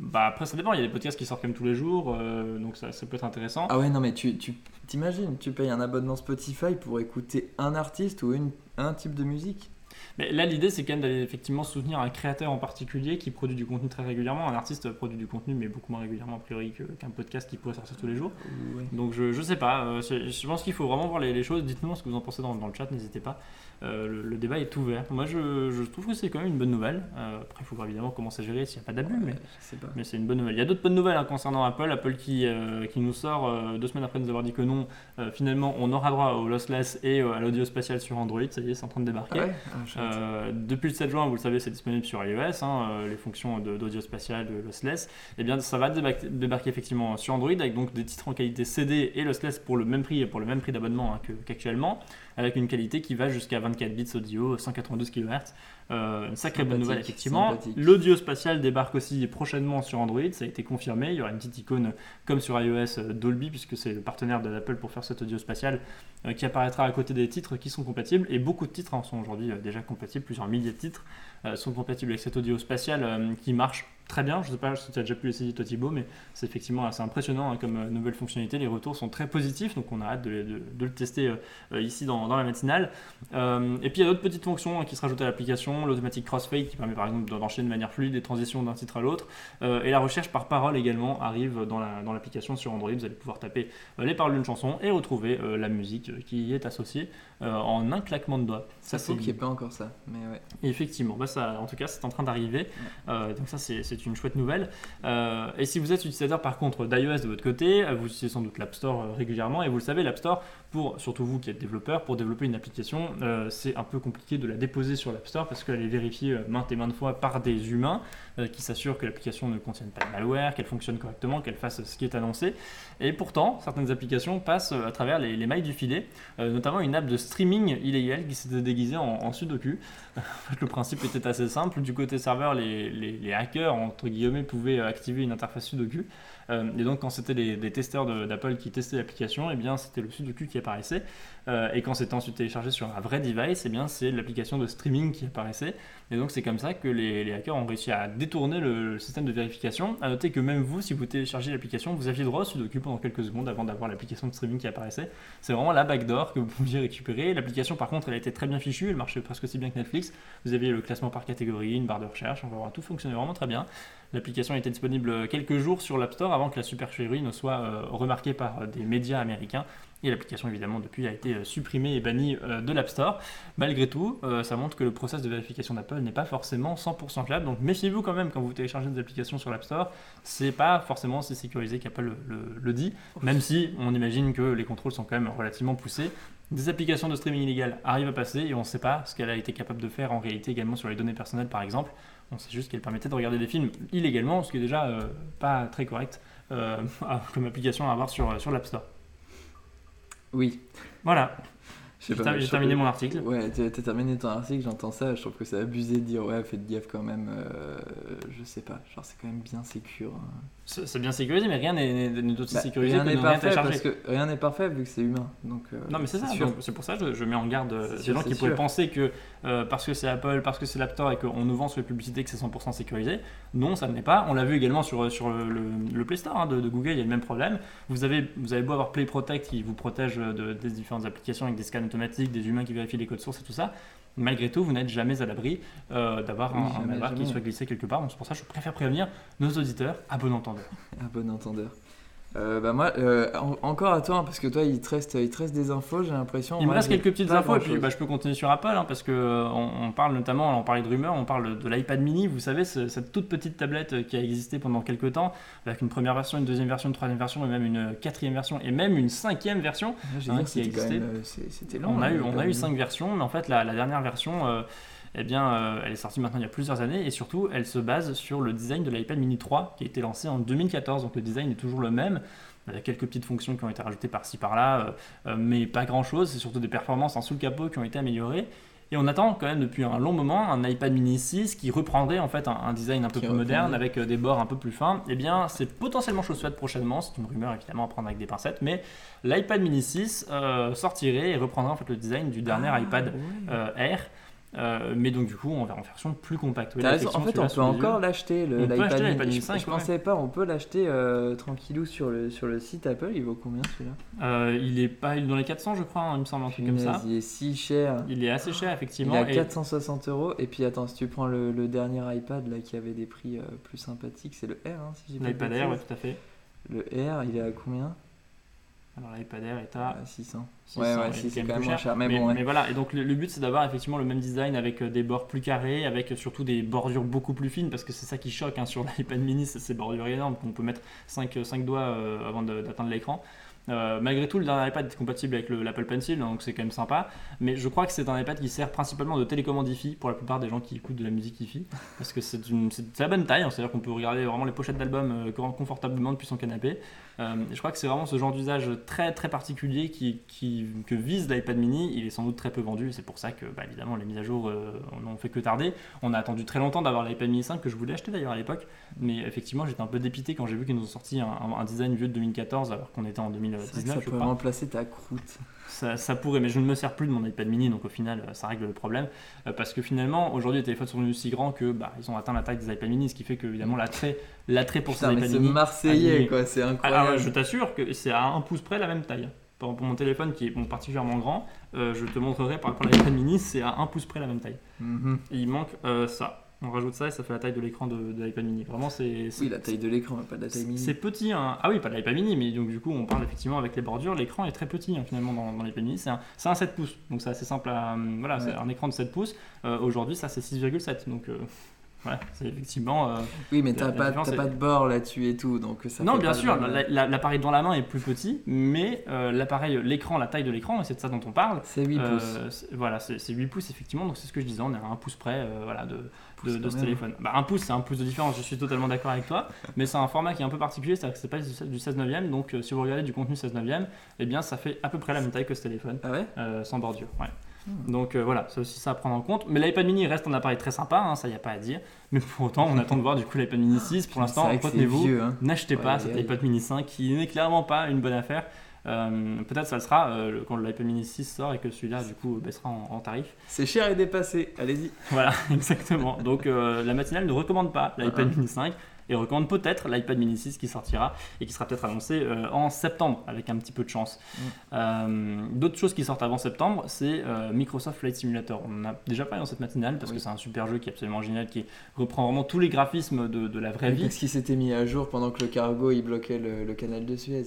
[SPEAKER 1] Bah après, ça dépend. Il y a des podcasts qui sortent quand même tous les jours, euh, donc ça, ça peut être intéressant.
[SPEAKER 2] Ah ouais, non, mais tu tu- t'imagines, tu payes un abonnement Spotify pour écouter un artiste ou une, un type de musique?
[SPEAKER 1] Mais là, l'idée, c'est quand même d'aller effectivement soutenir un créateur en particulier qui produit du contenu très régulièrement. Un artiste produit du contenu, mais beaucoup moins régulièrement a priori qu'un podcast qui pourrait sortir tous les jours. Donc je, je sais pas, euh, je pense qu'il faut vraiment voir les, les choses. Dites-nous ce que vous en pensez dans, dans le chat, n'hésitez pas. Euh, le, le débat est ouvert. Moi je, je trouve que c'est quand même une bonne nouvelle. Euh, après il faut voir évidemment comment c'est géré s'il n'y a pas d'abus, mais,
[SPEAKER 2] Ouais,
[SPEAKER 1] c'est une bonne nouvelle. Il y a d'autres bonnes nouvelles hein, concernant Apple. Apple qui, qui nous sort deux semaines après nous avoir dit que non, finalement on aura droit au lossless et à l'audio spatial sur Android. Ça y est, c'est en train de débarquer.
[SPEAKER 2] Ah ouais? Ah.
[SPEAKER 1] Euh, depuis le 7 juin, vous le savez, c'est disponible sur iOS, hein, euh, les fonctions d'audio spatial, de lossless. Et bien, ça va débarquer, débarquer effectivement sur Android avec donc des titres en qualité CD et lossless pour le même prix et pour le même prix d'abonnement hein, qu'actuellement, avec une qualité qui va jusqu'à 24 bits audio, 192 kHz. Euh, une sacrée bonne nouvelle effectivement. L'audio spatial débarque aussi prochainement sur Android, ça a été confirmé. Il y aura une petite icône comme sur iOS Dolby puisque c'est le partenaire de l'Apple pour faire cet audio spatial euh, qui apparaîtra à côté des titres qui sont compatibles et beaucoup de titres en sont aujourd'hui euh, déjà compatibles, plusieurs milliers de titres euh, sont compatibles avec cet audio spatial euh, qui marche très bien. Je ne sais pas si tu as déjà pu essayer toi Thibaut, mais c'est effectivement assez impressionnant hein, comme euh, nouvelle fonctionnalité. Les retours sont très positifs, donc on a hâte de, de- de le tester euh, euh, ici dans, dans la matinale. Euh, et puis il y a d'autres petites fonctions hein, qui se rajoutent à l'application, l'automatic crossfade qui permet par exemple d'enchaîner de manière fluide les transitions d'un titre à l'autre, Euh, et la recherche par parole également arrive dans la- dans l'application sur Android. Vous allez pouvoir taper les paroles d'une chanson et retrouver la musique qui y est associée en un claquement de doigts.
[SPEAKER 2] Ça, faut qu'il n'y ait pas encore ça. Mais ouais.
[SPEAKER 1] Effectivement, bah ça, en tout cas, c'est en train d'arriver. Donc ça, c'est c'est une chouette nouvelle. Euh, et si vous êtes utilisateur, par contre, d'iOS de votre côté, euh, vous utilisez sans doute l'App Store euh, régulièrement. Et vous le savez, l'App Store, pour, surtout vous qui êtes développeur, pour développer une application, c'est un peu compliqué de la déposer sur l'App Store parce qu'elle est vérifiée maintes et maintes fois par des humains qui s'assurent que l'application ne contienne pas de malware, qu'elle fonctionne correctement, qu'elle fasse ce qui est annoncé. Et pourtant, certaines applications passent à travers les, les mailles du filet, notamment une app de streaming illégal qui s'était déguisée en, en sudoku. Le principe était assez simple. Du côté serveur, les hackers, entre guillemets, pouvaient activer une interface sudoku. Euh, et donc, quand c'était les, des testeurs d'Apple qui testaient l'application, eh bien, c'était le sudoku qui apparaissait. Euh, et quand c'était ensuite téléchargé sur un vrai device, eh bien, c'est l'application de streaming qui apparaissait. Et donc, c'est comme ça que les, les hackers ont réussi à détourner le, système de vérification. À noter que même vous, si vous téléchargez l'application, vous aviez droit au sudoku pendant quelques secondes avant d'avoir l'application de streaming qui apparaissait. C'est vraiment la backdoor que vous pouviez récupérer. L'application, par contre, elle était très bien fichue, elle marchait presque aussi bien que Netflix. Vous aviez le classement par catégorie, une barre de recherche, enfin, tout fonctionnait vraiment très bien. L'application était disponible quelques jours sur l'App Store avant que la supercherie ne soit euh, remarquée par euh, des médias américains. Et l'application, évidemment, depuis a été euh, supprimée et bannie de l'App Store. Malgré tout, ça montre que le process de vérification d'Apple n'est pas forcément 100% fiable. Donc méfiez-vous quand même quand vous téléchargez des applications sur l'App Store. C'est pas forcément aussi sécurisé qu'Apple le, dit, même si on imagine que les contrôles sont quand même relativement poussés. Des applications de streaming illégal arrivent à passer et on ne sait pas ce qu'elle a été capable de faire en réalité également sur les données personnelles par exemple. On sait juste qu'elle permettait de regarder des films illégalement, ce qui est déjà euh, pas très correct euh, comme application à avoir sur, sur l'App Store.
[SPEAKER 2] Oui.
[SPEAKER 1] Voilà, j'ai terminé mon article.
[SPEAKER 2] Ouais, t'as t'as terminé ton article, j'entends ça, je trouve que c'est abusé de dire ouais, faites gaffe quand même, euh, je sais pas, genre c'est quand même bien sécure. hein.
[SPEAKER 1] C'est bien sécurisé, mais rien n'est aussi
[SPEAKER 2] Bah,
[SPEAKER 1] sécurisé
[SPEAKER 2] rien
[SPEAKER 1] que
[SPEAKER 2] n'est parfait parce que rien n'est parfait vu que c'est humain. Donc, euh,
[SPEAKER 1] Non mais c'est ça, c'est pour ça que je, je mets en garde euh, des
[SPEAKER 2] sûr,
[SPEAKER 1] gens qui pourraient
[SPEAKER 2] sûr.
[SPEAKER 1] penser que euh, parce que c'est Apple, parce que c'est l'App Store et qu'on nous vend sur les publicités que c'est 100% sécurisé. Non, ça ne l'est pas. On l'a vu également sur, sur le, le- le Play Store hein, de, de Google, il y a le même problème. Vous avez, vous avez beau avoir Play Protect qui vous protège de- des différentes applications avec des scans automatiques, des humains qui vérifient les codes sources et tout ça. Malgré tout, vous n'êtes jamais à l'abri euh, d'avoir
[SPEAKER 2] Oui,
[SPEAKER 1] un, malware qui soit glissé quelque part. Donc c'est pour ça que je préfère prévenir nos auditeurs à bon entendeur.
[SPEAKER 2] Un bon entendeur. Euh, bah moi, euh, en- encore à toi, hein, parce que toi, il te reste, il te reste des infos, j'ai l'impression.
[SPEAKER 1] Il me reste quelques petites infos et puis bah, je peux continuer sur Apple hein, parce que euh, on, parle notamment, on parlait de rumeurs, on parle de l'iPad mini, vous savez, ce- cette toute petite tablette euh, qui a existé pendant quelques temps avec une première version, une deuxième version, une troisième version et même une quatrième version et même une cinquième version. Hein, qui a existé.
[SPEAKER 2] c'était long.
[SPEAKER 1] On a
[SPEAKER 2] hein,
[SPEAKER 1] eu, on a eu cinq versions, mais en fait la, la dernière version, euh, eh bien, euh, elle est sortie maintenant il y a plusieurs années et surtout elle se base sur le design de l'iPad mini 3 qui a été lancé en 2014, donc le design est toujours le même. Il y a quelques petites fonctions qui ont été rajoutées par-ci par-là, euh, euh, mais pas grand-chose. C'est surtout des performances en sous le capot qui ont été améliorées. Et on attend quand même depuis un long moment un iPad mini 6 qui reprendrait en fait un, un design un peu plus moderne avec des bords un peu plus fins. Eh bien, c'est potentiellement chose faite prochainement. C'est une rumeur évidemment à prendre avec des pincettes, mais l'iPad mini 6 euh, sortirait et reprendrait en fait le design du dernier
[SPEAKER 2] Ah,
[SPEAKER 1] iPad euh, Air. Euh, mais donc du coup, on verra en version plus compacte. Oui.
[SPEAKER 2] En fait, on peut encore l'acheter, le- l'iPad mini.
[SPEAKER 1] l'iPad mini
[SPEAKER 2] Je-
[SPEAKER 1] 5,
[SPEAKER 2] Je pensais pas, on peut l'acheter euh, tranquillou sur le, sur le site Apple. Il vaut combien celui-là?
[SPEAKER 1] Euh, il est pas il est dans les 400, je crois, hein, il me semble un truc comme ça.
[SPEAKER 2] Il est si cher.
[SPEAKER 1] Il est assez cher
[SPEAKER 2] Il
[SPEAKER 1] effectivement.
[SPEAKER 2] est à
[SPEAKER 1] et-
[SPEAKER 2] 460 euros. Et puis attends, si tu prends le, le dernier iPad là qui avait des prix plus sympathiques, c'est le R, hein, si j'ai pas
[SPEAKER 1] L'iPad Air, ouais, tout à fait.
[SPEAKER 2] Le R, il est à combien?
[SPEAKER 1] Alors l'iPad Air est à
[SPEAKER 2] À 600.
[SPEAKER 1] 600,
[SPEAKER 2] ouais, c'est quand même moins cher. Mais,
[SPEAKER 1] Mais,
[SPEAKER 2] bon, ouais.
[SPEAKER 1] mais voilà, et donc le, le but c'est d'avoir effectivement le même design avec euh, des bords plus carrés, avec surtout des bordures beaucoup plus fines, parce que c'est ça qui choque hein, sur l'iPad mini, c'est ces bordures énormes qu'on peut mettre 5, doigts euh, avant de- d'atteindre l'écran. Euh, malgré tout, le dernier iPad est compatible avec le- l'Apple Pencil, donc c'est quand même sympa. Mais je crois que c'est un iPad qui sert principalement de télécommande hi pour la plupart des gens qui écoutent de la musique hi parce que c'est la bonne taille, hein, c'est-à-dire qu'on peut regarder vraiment les pochettes d'albums euh, confortablement depuis son canapé. Euh, je crois que c'est vraiment ce genre d'usage très très particulier qui, que vise l'iPad mini. Il est sans doute très peu vendu, c'est pour ça que bah, évidemment les mises à jour euh, n'ont fait que tarder. On a attendu très longtemps d'avoir l'iPad mini 5 que je voulais acheter d'ailleurs à l'époque, mais effectivement j'étais un peu dépité quand j'ai vu qu'ils nous ont sorti un, design vieux de 2014 alors qu'on était en
[SPEAKER 2] C'est vrai que
[SPEAKER 1] 2019
[SPEAKER 2] ça
[SPEAKER 1] je
[SPEAKER 2] pourrait remplacer ta croûte.
[SPEAKER 1] Ça, ça pourrait, mais je ne me sers plus de mon iPad mini, donc au final, euh, ça règle le problème. Euh, parce que finalement, aujourd'hui, les téléphones sont devenus si grands que bah, ils ont atteint la taille des iPad mini, ce qui fait que évidemment l'attrait, l'attrait pour ces iPad
[SPEAKER 2] c'est
[SPEAKER 1] mini.
[SPEAKER 2] marseillais
[SPEAKER 1] alignés.
[SPEAKER 2] quoi, c'est
[SPEAKER 1] Ah,
[SPEAKER 2] incroyable.
[SPEAKER 1] ah, je t'assure que c'est à un pouce près la même taille. Pour, pour mon téléphone qui est bon, particulièrement grand, euh, je te montrerai par rapport à l'iPad mini, c'est à un pouce près la même taille.
[SPEAKER 2] Mhm.
[SPEAKER 1] Et il manque euh, ça. On rajoute ça et ça fait la taille de l'écran de, de l'iPad mini. Vraiment, c'est.
[SPEAKER 2] Oui, la taille de l'écran, pas de la taille mini.
[SPEAKER 1] c'est petit, hein. ah oui, pas de l'iPad mini, mais donc du coup, on parle effectivement avec les bordures. L'écran est très petit hein, finalement dans, dans l'iPad mini. C'est un, c'est un 7 pouces, donc c'est assez simple à. Voilà, c'est un écran de 7 pouces. Euh, Aujourd'hui, ça c'est 6,7. Donc euh, voilà, c'est effectivement. euh,
[SPEAKER 2] Oui, mais t'as pas, pas de bord là-dessus et tout, donc ça
[SPEAKER 1] non, bien sûr, l'appareil dans la main est plus petit, mais euh, l'appareil, l'écran, la taille de l'écran, et c'est de ça dont on parle.
[SPEAKER 2] C'est 8
[SPEAKER 1] euh,
[SPEAKER 2] pouces.
[SPEAKER 1] voilà, c'est c'est 8 pouces effectivement, donc c'est ce que je disais, on est à un pouce près voilà, de,
[SPEAKER 2] Pouce
[SPEAKER 1] de, ce téléphone. Bah, un pouce, c'est un pouce de différence, je suis totalement d'accord avec toi, mais c'est un format qui est un peu particulier, c'est-à-dire que c'est pas du 16 neuvième, donc si vous regardez du contenu 16 neuvième, eh bien ça fait à peu près la même taille que ce téléphone,
[SPEAKER 2] Ah ouais?
[SPEAKER 1] sans bordure. Ouais. Donc euh, voilà, c'est aussi ça à prendre en compte. Mais l'iPad mini reste un appareil très sympa, hein, ça y a pas à dire. Mais pour autant, on attend de voir du coup l'iPad mini 6. Pour l'instant, retenez-vous,
[SPEAKER 2] hein.
[SPEAKER 1] N'achetez pas
[SPEAKER 2] Ouais,
[SPEAKER 1] cet
[SPEAKER 2] ouais.
[SPEAKER 1] iPad mini 5 qui n'est clairement pas une bonne affaire. Euh, Peut-être ça le sera euh, quand l'iPad mini 6 sort et que celui-là du coup baissera en, en tarif.
[SPEAKER 2] C'est cher et dépassé, allez-y.
[SPEAKER 1] Voilà, exactement. Donc la matinale ne recommande pas l'iPad
[SPEAKER 2] Uh-uh.
[SPEAKER 1] mini 5 et recommande peut-être l'iPad mini 6 qui sortira et qui sera peut-être annoncé euh, en septembre avec un petit peu de chance.
[SPEAKER 2] Mm.
[SPEAKER 1] Euh, D'autres choses qui sortent avant septembre, c'est euh, Microsoft Flight Simulator. On en a déjà parlé dans cette matinale parce
[SPEAKER 2] Oui.
[SPEAKER 1] que c'est un super jeu qui est absolument génial, qui reprend vraiment tous les graphismes de, de la vraie vie.
[SPEAKER 2] Parce qu'il s'était mis à jour pendant que le cargo il bloquait le, le canal de Suez.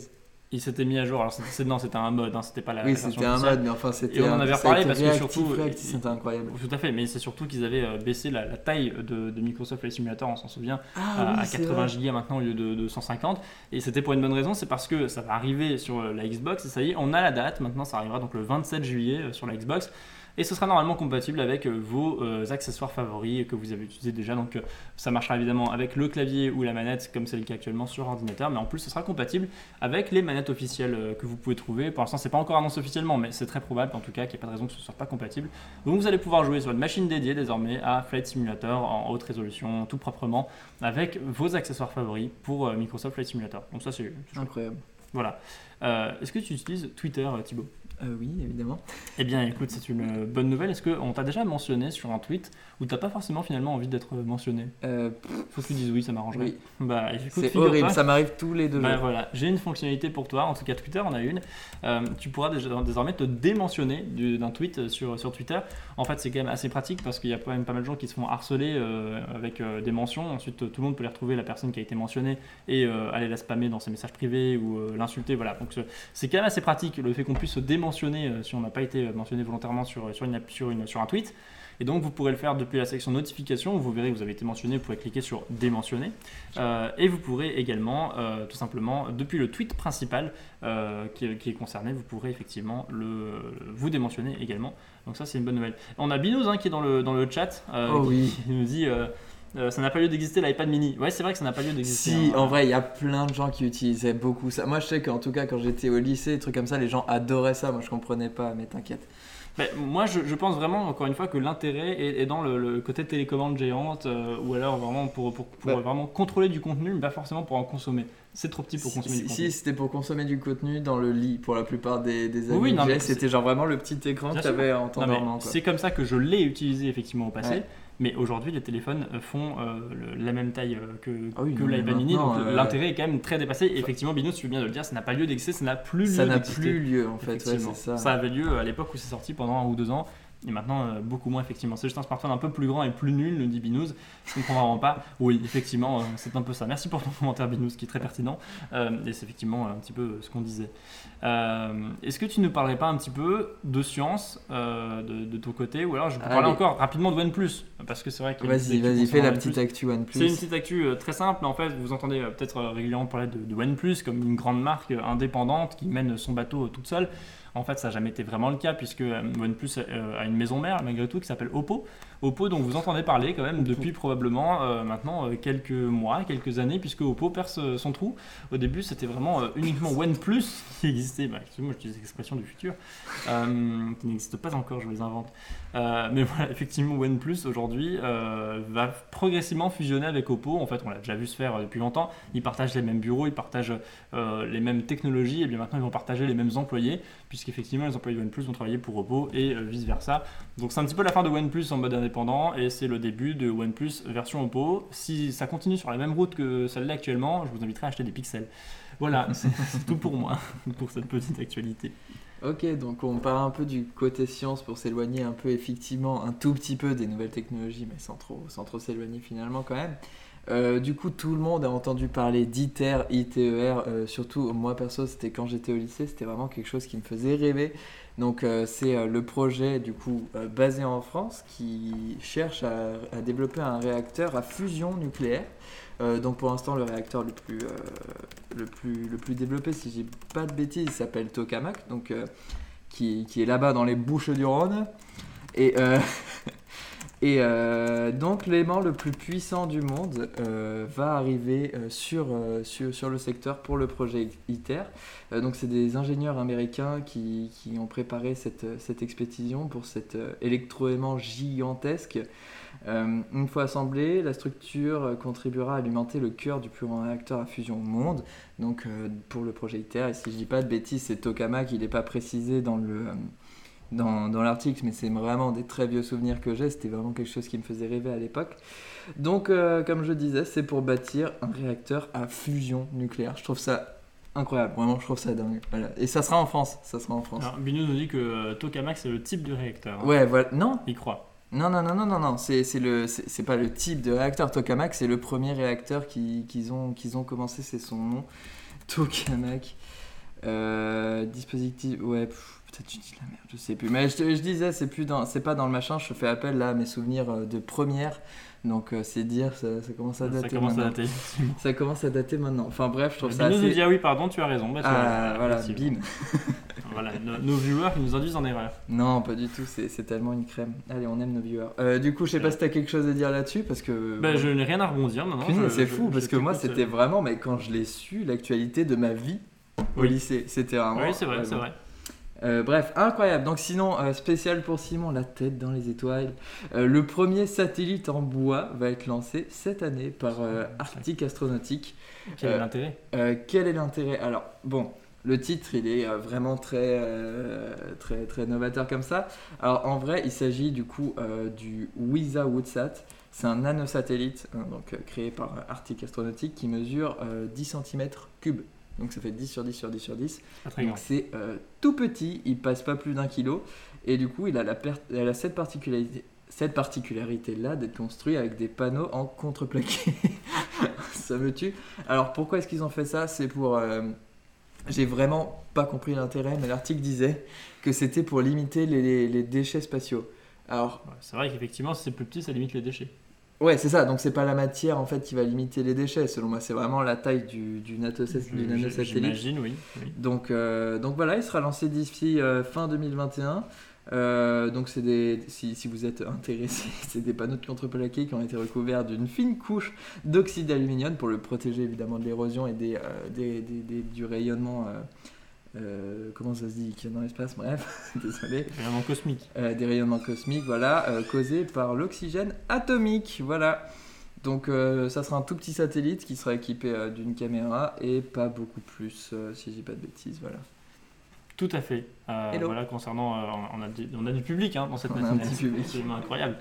[SPEAKER 1] Il s'était mis à jour. Alors c'était c'est- non, c'était un mode, hein, c'était pas la.
[SPEAKER 2] oui, c'était un mode, mais enfin c'était.
[SPEAKER 1] Et on en avait reparlé parce que surtout,
[SPEAKER 2] c'était incroyable.
[SPEAKER 1] Tout à fait, mais c'est surtout qu'ils avaient euh, baissé la, la taille de, de Microsoft Flight Simulator, on s'en souvient,
[SPEAKER 2] Ah
[SPEAKER 1] à,
[SPEAKER 2] oui,
[SPEAKER 1] à
[SPEAKER 2] c'est
[SPEAKER 1] 80
[SPEAKER 2] vrai.
[SPEAKER 1] Go maintenant au lieu de, de 150. Et c'était pour une bonne raison, c'est parce que ça va arriver sur euh, la Xbox et ça y est, on a la date. Maintenant, ça arrivera donc le 27 juillet euh, sur la Xbox. Et ce sera normalement compatible avec euh, vos euh, accessoires favoris que vous avez utilisés déjà. Donc euh, ça marchera évidemment avec le clavier ou la manette, comme c'est le cas actuellement sur ordinateur. Mais en plus, ce sera compatible avec les manettes officielles euh, que vous pouvez trouver. Pour l'instant, c'est pas encore annoncé officiellement, mais c'est très probable en tout cas qu'il n'y ait pas de raison que ce ne soit pas compatible. Donc vous allez pouvoir jouer sur une machine dédiée désormais à Flight Simulator en haute résolution, tout proprement, avec vos accessoires favoris pour Microsoft Flight Simulator. Donc ça c'est.
[SPEAKER 2] Incroyable.
[SPEAKER 1] Voilà. Est-ce que tu utilises Twitter, Thibaut?
[SPEAKER 2] Euh, oui, évidemment.
[SPEAKER 1] Eh bien, écoute, c'est une euh, bonne nouvelle. Est-ce qu'on t'a déjà mentionné sur un tweet où t'as pas forcément finalement envie d'être mentionné?
[SPEAKER 2] Euh,
[SPEAKER 1] Faut que tu dises oui, ça m'arrangerait.
[SPEAKER 2] oui,
[SPEAKER 1] Bah,
[SPEAKER 2] c'est horrible, ça m'arrive tous les deux
[SPEAKER 1] Bah, voilà, j'ai une fonctionnalité pour toi, en tout cas Twitter en a une. Euh, tu pourras déjà, désormais te démentionner du- d'un tweet sur, sur Twitter. En fait, c'est quand même assez pratique parce qu'il y a quand même pas mal de gens qui se font harceler euh, avec euh, des mentions. Ensuite, tout le monde peut les retrouver, la personne qui a été mentionnée, et euh, aller la spammer dans ses messages privés ou euh, l'insulter. Voilà, donc ce- c'est quand même assez pratique le fait qu'on puisse se démentionner euh, si on n'a pas été euh, mentionné volontairement sur, sur, une, app- sur, une, sur un tweet. Et donc, vous pourrez le faire depuis la section notification vous verrez que vous avez été mentionné. Vous pourrez cliquer sur démentionner. Euh, et vous pourrez également, euh, tout simplement, depuis le tweet principal euh, qui, qui est concerné, vous pourrez effectivement le, vous démentionner également. Donc ça, c'est une bonne nouvelle. On a Binous hein, qui est dans le, dans le chat, euh,
[SPEAKER 2] Oh
[SPEAKER 1] qui,
[SPEAKER 2] oui.
[SPEAKER 1] qui nous dit euh, ça n'a pas lieu d'exister l'iPad mini. Ouais, c'est vrai que ça n'a pas lieu d'exister.
[SPEAKER 2] Si,
[SPEAKER 1] hein.
[SPEAKER 2] en vrai, il y a plein de gens qui utilisaient beaucoup ça. Moi, je sais qu'en tout cas, quand j'étais au lycée, des trucs comme ça, les gens adoraient ça. Moi, je comprenais pas, mais t'inquiète.
[SPEAKER 1] Ben, moi, je, je pense vraiment, encore une fois, que l'intérêt est, est dans le, le côté télécommande géante, euh, ou alors vraiment pour, pour, pour
[SPEAKER 2] Bah.
[SPEAKER 1] vraiment contrôler du contenu, mais pas forcément pour en consommer. C'est trop petit pour consommer
[SPEAKER 2] Si,
[SPEAKER 1] du
[SPEAKER 2] si,
[SPEAKER 1] contenu.
[SPEAKER 2] c'était pour consommer du contenu dans le lit pour la plupart des, des amis.
[SPEAKER 1] Oui,
[SPEAKER 2] c'était genre vraiment le petit écran que
[SPEAKER 1] sûr.
[SPEAKER 2] t'avais en quoi.
[SPEAKER 1] C'est comme ça que je l'ai utilisé effectivement au passé.
[SPEAKER 2] Ouais.
[SPEAKER 1] Mais aujourd'hui, les téléphones euh, font euh, le- la même taille euh, que,
[SPEAKER 2] Ah oui,
[SPEAKER 1] que l'iPad mini, donc
[SPEAKER 2] euh,
[SPEAKER 1] l'intérêt est quand même très dépassé. Et effectivement, Binous, tu veux bien de le dire, ça n'a pas lieu d'exister, ça n'a plus lieu
[SPEAKER 2] Ça n'a plus lieu en fait, ouais, c'est ça.
[SPEAKER 1] avait lieu à l'époque où c'est sorti pendant un ou deux ans. Et maintenant, euh, beaucoup moins, effectivement. C'est juste un smartphone un peu plus grand et plus nul, nous dit Binous. Je comprends vraiment pas. Oui, effectivement, euh, c'est un peu ça. Merci pour ton commentaire, Binous, qui est très pertinent. Euh, et c'est effectivement un petit peu ce qu'on disait. Est-ce que tu ne parlerais pas un petit peu de science de, de ton côté? Ou alors, je peux parler
[SPEAKER 2] Allez.
[SPEAKER 1] encore rapidement de OnePlus. Parce que c'est vrai une
[SPEAKER 2] Vas-y, vas-y, fais la
[SPEAKER 1] OnePlus.
[SPEAKER 2] petite actu
[SPEAKER 1] C'est une
[SPEAKER 2] OnePlus.
[SPEAKER 1] petite actu très simple, mais en fait, vous entendez peut-être régulièrement parler de, de OnePlus comme une grande marque indépendante qui mène son bateau toute seule. En fait, ça n'a jamais été vraiment le cas puisque euh, OnePlus euh, a une maison mère malgré tout qui s'appelle Oppo. Oppo dont vous entendez parler quand même depuis probablement euh, maintenant quelques mois, quelques années, puisque Oppo perce son trou. Au début, c'était vraiment euh, uniquement OnePlus qui existait. Bah, excusez-moi, j'utilise l'expression du futur, euh, qui n'existe pas encore, je les invente. Mais voilà, effectivement, OnePlus aujourd'hui va progressivement fusionner avec Oppo. En fait, on l'a déjà vu se faire depuis longtemps. Ils partagent les mêmes bureaux, ils partagent les mêmes technologies, et bien maintenant ils vont partager les mêmes employés, puisqu'effectivement les employés de OnePlus vont travailler pour Oppo et vice versa. Donc c'est un petit peu la fin de OnePlus en mode indépendant, et c'est le début de OnePlus version Oppo. Si ça continue sur la même route que celle-là actuellement, je vous inviterai à acheter des pixels. Voilà, c'est tout pour moi, pour cette petite actualité.
[SPEAKER 2] Ok, donc on part un peu du côté science pour s'éloigner un peu effectivement, un tout petit peu des nouvelles technologies, mais sans trop, sans trop s'éloigner finalement quand même. Euh, du coup, tout le monde a entendu parler d'ITER, ITER, euh, surtout moi perso, c'était quand j'étais au lycée, c'était vraiment quelque chose qui me faisait rêver. Donc euh, c'est le projet du coup basé en France qui cherche à, développer un réacteur à fusion nucléaire. Donc pour l'instant le réacteur le plus, le plus, le plus développé, si j'ai pas de bêtises, il s'appelle Tokamak, donc, qui, qui est là-bas dans les Bouches du Rhône. Et, et euh, donc l'élément le plus puissant du monde euh, va arriver euh, sur, sur, sur le secteur pour le projet ITER. Donc c'est des ingénieurs américains qui, qui ont préparé cette, cette expédition pour cet électroaimant gigantesque. Une fois assemblé, la structure contribuera à alimenter le cœur du plus grand réacteur à fusion au monde. Donc pour le projet ITER, et si je dis pas de bêtises, c'est Tokamak, il n'est pas précisé dans le dans, dans l'article, mais c'est vraiment des très vieux souvenirs que j'ai. C'était vraiment quelque chose qui me faisait rêver à l'époque. Donc, euh, comme je disais, c'est pour bâtir un réacteur à fusion nucléaire. Je trouve ça incroyable, vraiment, je trouve ça dingue. Voilà. Et ça sera en France, ça sera en France.
[SPEAKER 1] Alors, Binous nous dit que euh, Tokamak c'est le type de réacteur. hein.
[SPEAKER 2] Ouais, voilà. Non,
[SPEAKER 1] Il croit.
[SPEAKER 2] non, non, non, non, non, non. C'est c'est le, c'est c'est pas le type de réacteur Tokamak, c'est le premier réacteur qui- qu'ils ont, qu'ils ont commencé, c'est son nom. Tokamak. Euh, dispositif, ouais, pff, peut-être tu dis la merde, je sais plus. Mais je, je disais, c'est plus dans, c'est pas dans le machin. Je fais appel là à mes souvenirs euh, de première, donc euh, c'est dire, ça, ça commence à dater.
[SPEAKER 1] Ça commence à
[SPEAKER 2] maintenant.
[SPEAKER 1] dater.
[SPEAKER 2] Ça commence à dater maintenant. Enfin bref, je trouve ça
[SPEAKER 1] Binous nous
[SPEAKER 2] assez.
[SPEAKER 1] dit ah oui, pardon, tu as raison. Bah, tu
[SPEAKER 2] Ah voilà,
[SPEAKER 1] effectivement.
[SPEAKER 2] bim.
[SPEAKER 1] Voilà, nos, nos viewers qui nous induisent en erreur.
[SPEAKER 2] Non, pas du tout. C'est tellement une crème. Allez, on aime nos viewers. Euh, du coup, je sais pas si t'as quelque chose à dire là-dessus parce que.
[SPEAKER 1] Bah, je n'ai rien à rebondir. Je-
[SPEAKER 2] c'est fou
[SPEAKER 1] je
[SPEAKER 2] parce que moi c'était vraiment, mais quand je l'ai su, l'actualité de ma vie au
[SPEAKER 1] Oui.
[SPEAKER 2] lycée, c'était vraiment.
[SPEAKER 1] Oui, c'est vrai,
[SPEAKER 2] ouais,
[SPEAKER 1] c'est
[SPEAKER 2] bon.
[SPEAKER 1] vrai.
[SPEAKER 2] Euh, bref, incroyable. Donc sinon, euh, spécial pour Simon, la tête dans les étoiles. Euh, le premier satellite en bois va être lancé cette année par Arctic Astronautique.
[SPEAKER 1] Quel est l'intérêt?
[SPEAKER 2] quel est l'intérêt? Alors, bon, le titre, il est vraiment très, très, très novateur comme ça. Alors, en vrai, il s'agit du coup du WISA Woodsat. C'est un nanosatellite hein, donc, créé par Arctic Astronautique qui mesure euh, 10 cm3. Donc, ça fait 10 sur 10 sur 10 sur 10.
[SPEAKER 1] Pas très grand.
[SPEAKER 2] Donc, c'est euh, tout petit, il passe pas plus d'un kilo. Et du coup, il a, la per- il a cette particularité. Cette particularité-là d'être construit avec des panneaux en contreplaqué. ça me tue. Alors pourquoi est-ce qu'ils ont fait ça? C'est pour. euh, J'ai vraiment pas compris l'intérêt, mais l'article disait que c'était pour limiter les, les- les déchets spatiaux. Alors,
[SPEAKER 1] Ouais, C'est vrai qu'effectivement, si c'est plus petit, ça limite les déchets.
[SPEAKER 2] Ouais, c'est ça, donc c'est pas la matière en fait qui va limiter les déchets, selon moi, c'est vraiment la taille du, du, du nanosatellite.
[SPEAKER 1] J'imagine, oui. oui.
[SPEAKER 2] Donc, euh, donc voilà, il sera lancé d'ici euh, fin 2021. Euh, donc c'est des, si, si vous êtes intéressé, c'est des panneaux de contreplaqué qui ont été recouverts d'une fine couche d'oxyde d'aluminium pour le protéger évidemment de l'érosion et des, euh, des- des- des- du rayonnement. Euh, comment ça se dit qu'il y a dans l'espace? Bref, désolé.
[SPEAKER 1] Vraiment cosmique.
[SPEAKER 2] Euh, des rayonnements cosmiques, voilà, euh, causés par l'oxygène atomique, voilà. Donc ça sera un tout petit satellite qui sera équipé d'une caméra et pas beaucoup plus, si je dis pas de bêtises, voilà.
[SPEAKER 1] Tout à fait. Euh, voilà, concernant. euh, on, a du, on a du public hein, dans cette
[SPEAKER 2] public.
[SPEAKER 1] C'est absolument incroyable.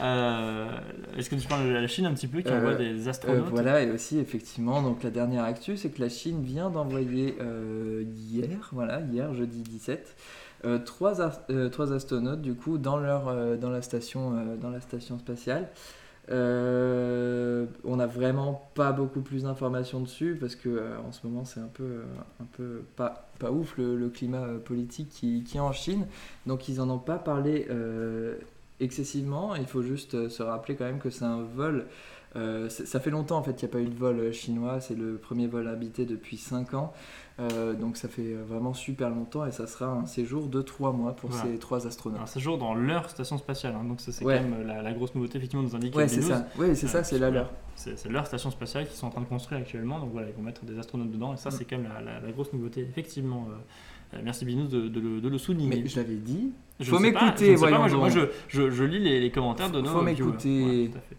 [SPEAKER 1] Euh, Est-ce que tu parles de la Chine un petit peu qui envoie des astronautes
[SPEAKER 2] voilà, et aussi effectivement, donc la dernière actu, c'est que la Chine vient d'envoyer hier, voilà, hier, jeudi 17, euh, trois, trois astronautes du coup dans, leur, dans, la, station, dans la station spatiale. Euh, on n'a vraiment pas beaucoup plus d'informations dessus parce que euh, en ce moment c'est un peu, euh, un peu pas, pas ouf le, climat politique qui, est en Chine. Donc ils en ont pas parlé excessivement. Il faut juste se rappeler quand même que c'est un vol. ça fait longtemps en fait qu'il n'y a pas eu de vol chinois. C'est le premier vol habité depuis 5 ans. Euh, donc ça fait vraiment super longtemps et ça sera un séjour de 3 mois pour
[SPEAKER 1] Voilà.
[SPEAKER 2] ces trois astronautes.
[SPEAKER 1] Un séjour dans leur station spatiale. hein, donc ça, c'est
[SPEAKER 2] Ouais.
[SPEAKER 1] quand même la, la grosse nouveauté, effectivement, nous indique
[SPEAKER 2] Ouais, c'est ça. Ouais, c'est
[SPEAKER 1] Euh,
[SPEAKER 2] ça, c'est la leur.
[SPEAKER 1] C'est leur station spatiale qu'ils sont en train de construire actuellement. Donc voilà, ils vont mettre des astronautes dedans. Et ça,
[SPEAKER 2] Mm.
[SPEAKER 1] c'est quand même la, la- la grosse nouveauté. Effectivement, euh, euh, merci Binous de, de le souligner.
[SPEAKER 2] Mais je l'avais dit.
[SPEAKER 1] Je
[SPEAKER 2] Faut m'écouter, voyons
[SPEAKER 1] Moi, je, lis les, les commentaires de nos
[SPEAKER 2] faut m'écouter.
[SPEAKER 1] Ouais.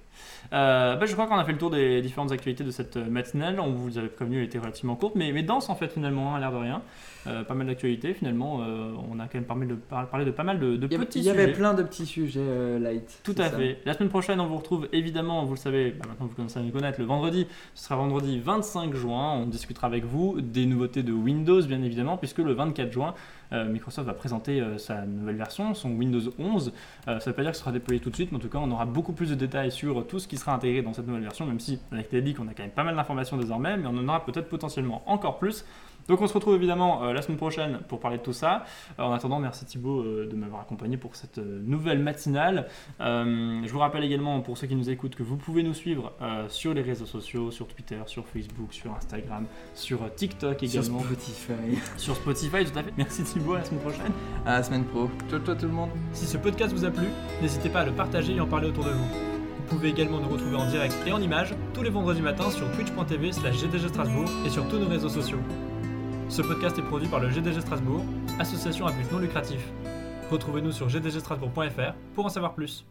[SPEAKER 1] Euh, bah, je crois qu'on a fait le tour des différentes actualités de cette euh, matinale. On vous avait prévenu, elle était relativement courte, mais, mais dense en fait finalement, hein, à l'air de rien. Euh, pas mal d'actualités finalement. euh, on a quand même parlé de, par- parlé de pas mal de,
[SPEAKER 2] avait,
[SPEAKER 1] petits
[SPEAKER 2] il y avait plein de petits sujets light.
[SPEAKER 1] Tout à
[SPEAKER 2] ça.
[SPEAKER 1] fait. La semaine prochaine, on vous retrouve évidemment, vous le savez, bah, maintenant vous commencez à nous connaître, le vendredi. Ce sera vendredi 25 juin. On discutera avec vous des nouveautés de Windows, bien évidemment, puisque le 24 juin, Microsoft va présenter euh, sa nouvelle version, son Windows 11. Euh, ça ne veut pas dire que ce sera déployé tout de suite, mais en tout cas, on aura beaucoup plus de détails sur tout ce qui sera intégré dans cette nouvelle version, même si avec les leaks, on a quand même pas mal d'informations désormais, mais on en aura peut-être potentiellement encore plus. Donc on se retrouve évidemment euh, la semaine prochaine pour parler de tout ça. Euh, en attendant, merci Thibaut euh, de m'avoir accompagné pour cette nouvelle matinale. Je vous rappelle également pour ceux qui nous écoutent que vous pouvez nous suivre sur les réseaux sociaux, sur Twitter, sur Facebook, sur Instagram, sur TikTok
[SPEAKER 2] Sur
[SPEAKER 1] également,
[SPEAKER 2] Spotify.
[SPEAKER 1] sur Spotify, tout à fait. Merci Thibaut, à la semaine prochaine.
[SPEAKER 2] À la semaine pro. Ciao, ciao tout le monde.
[SPEAKER 1] Si ce podcast vous a plu, n'hésitez pas à le partager et en parler autour de vous. Vous pouvez également nous retrouver en direct et en images tous les vendredis matins sur twitch.tv slash Strasbourg et sur tous nos réseaux sociaux. Ce podcast est produit par le GDG Strasbourg, association à but non lucratif. Retrouvez-nous sur gdgstrasbourg.fr pour en savoir plus.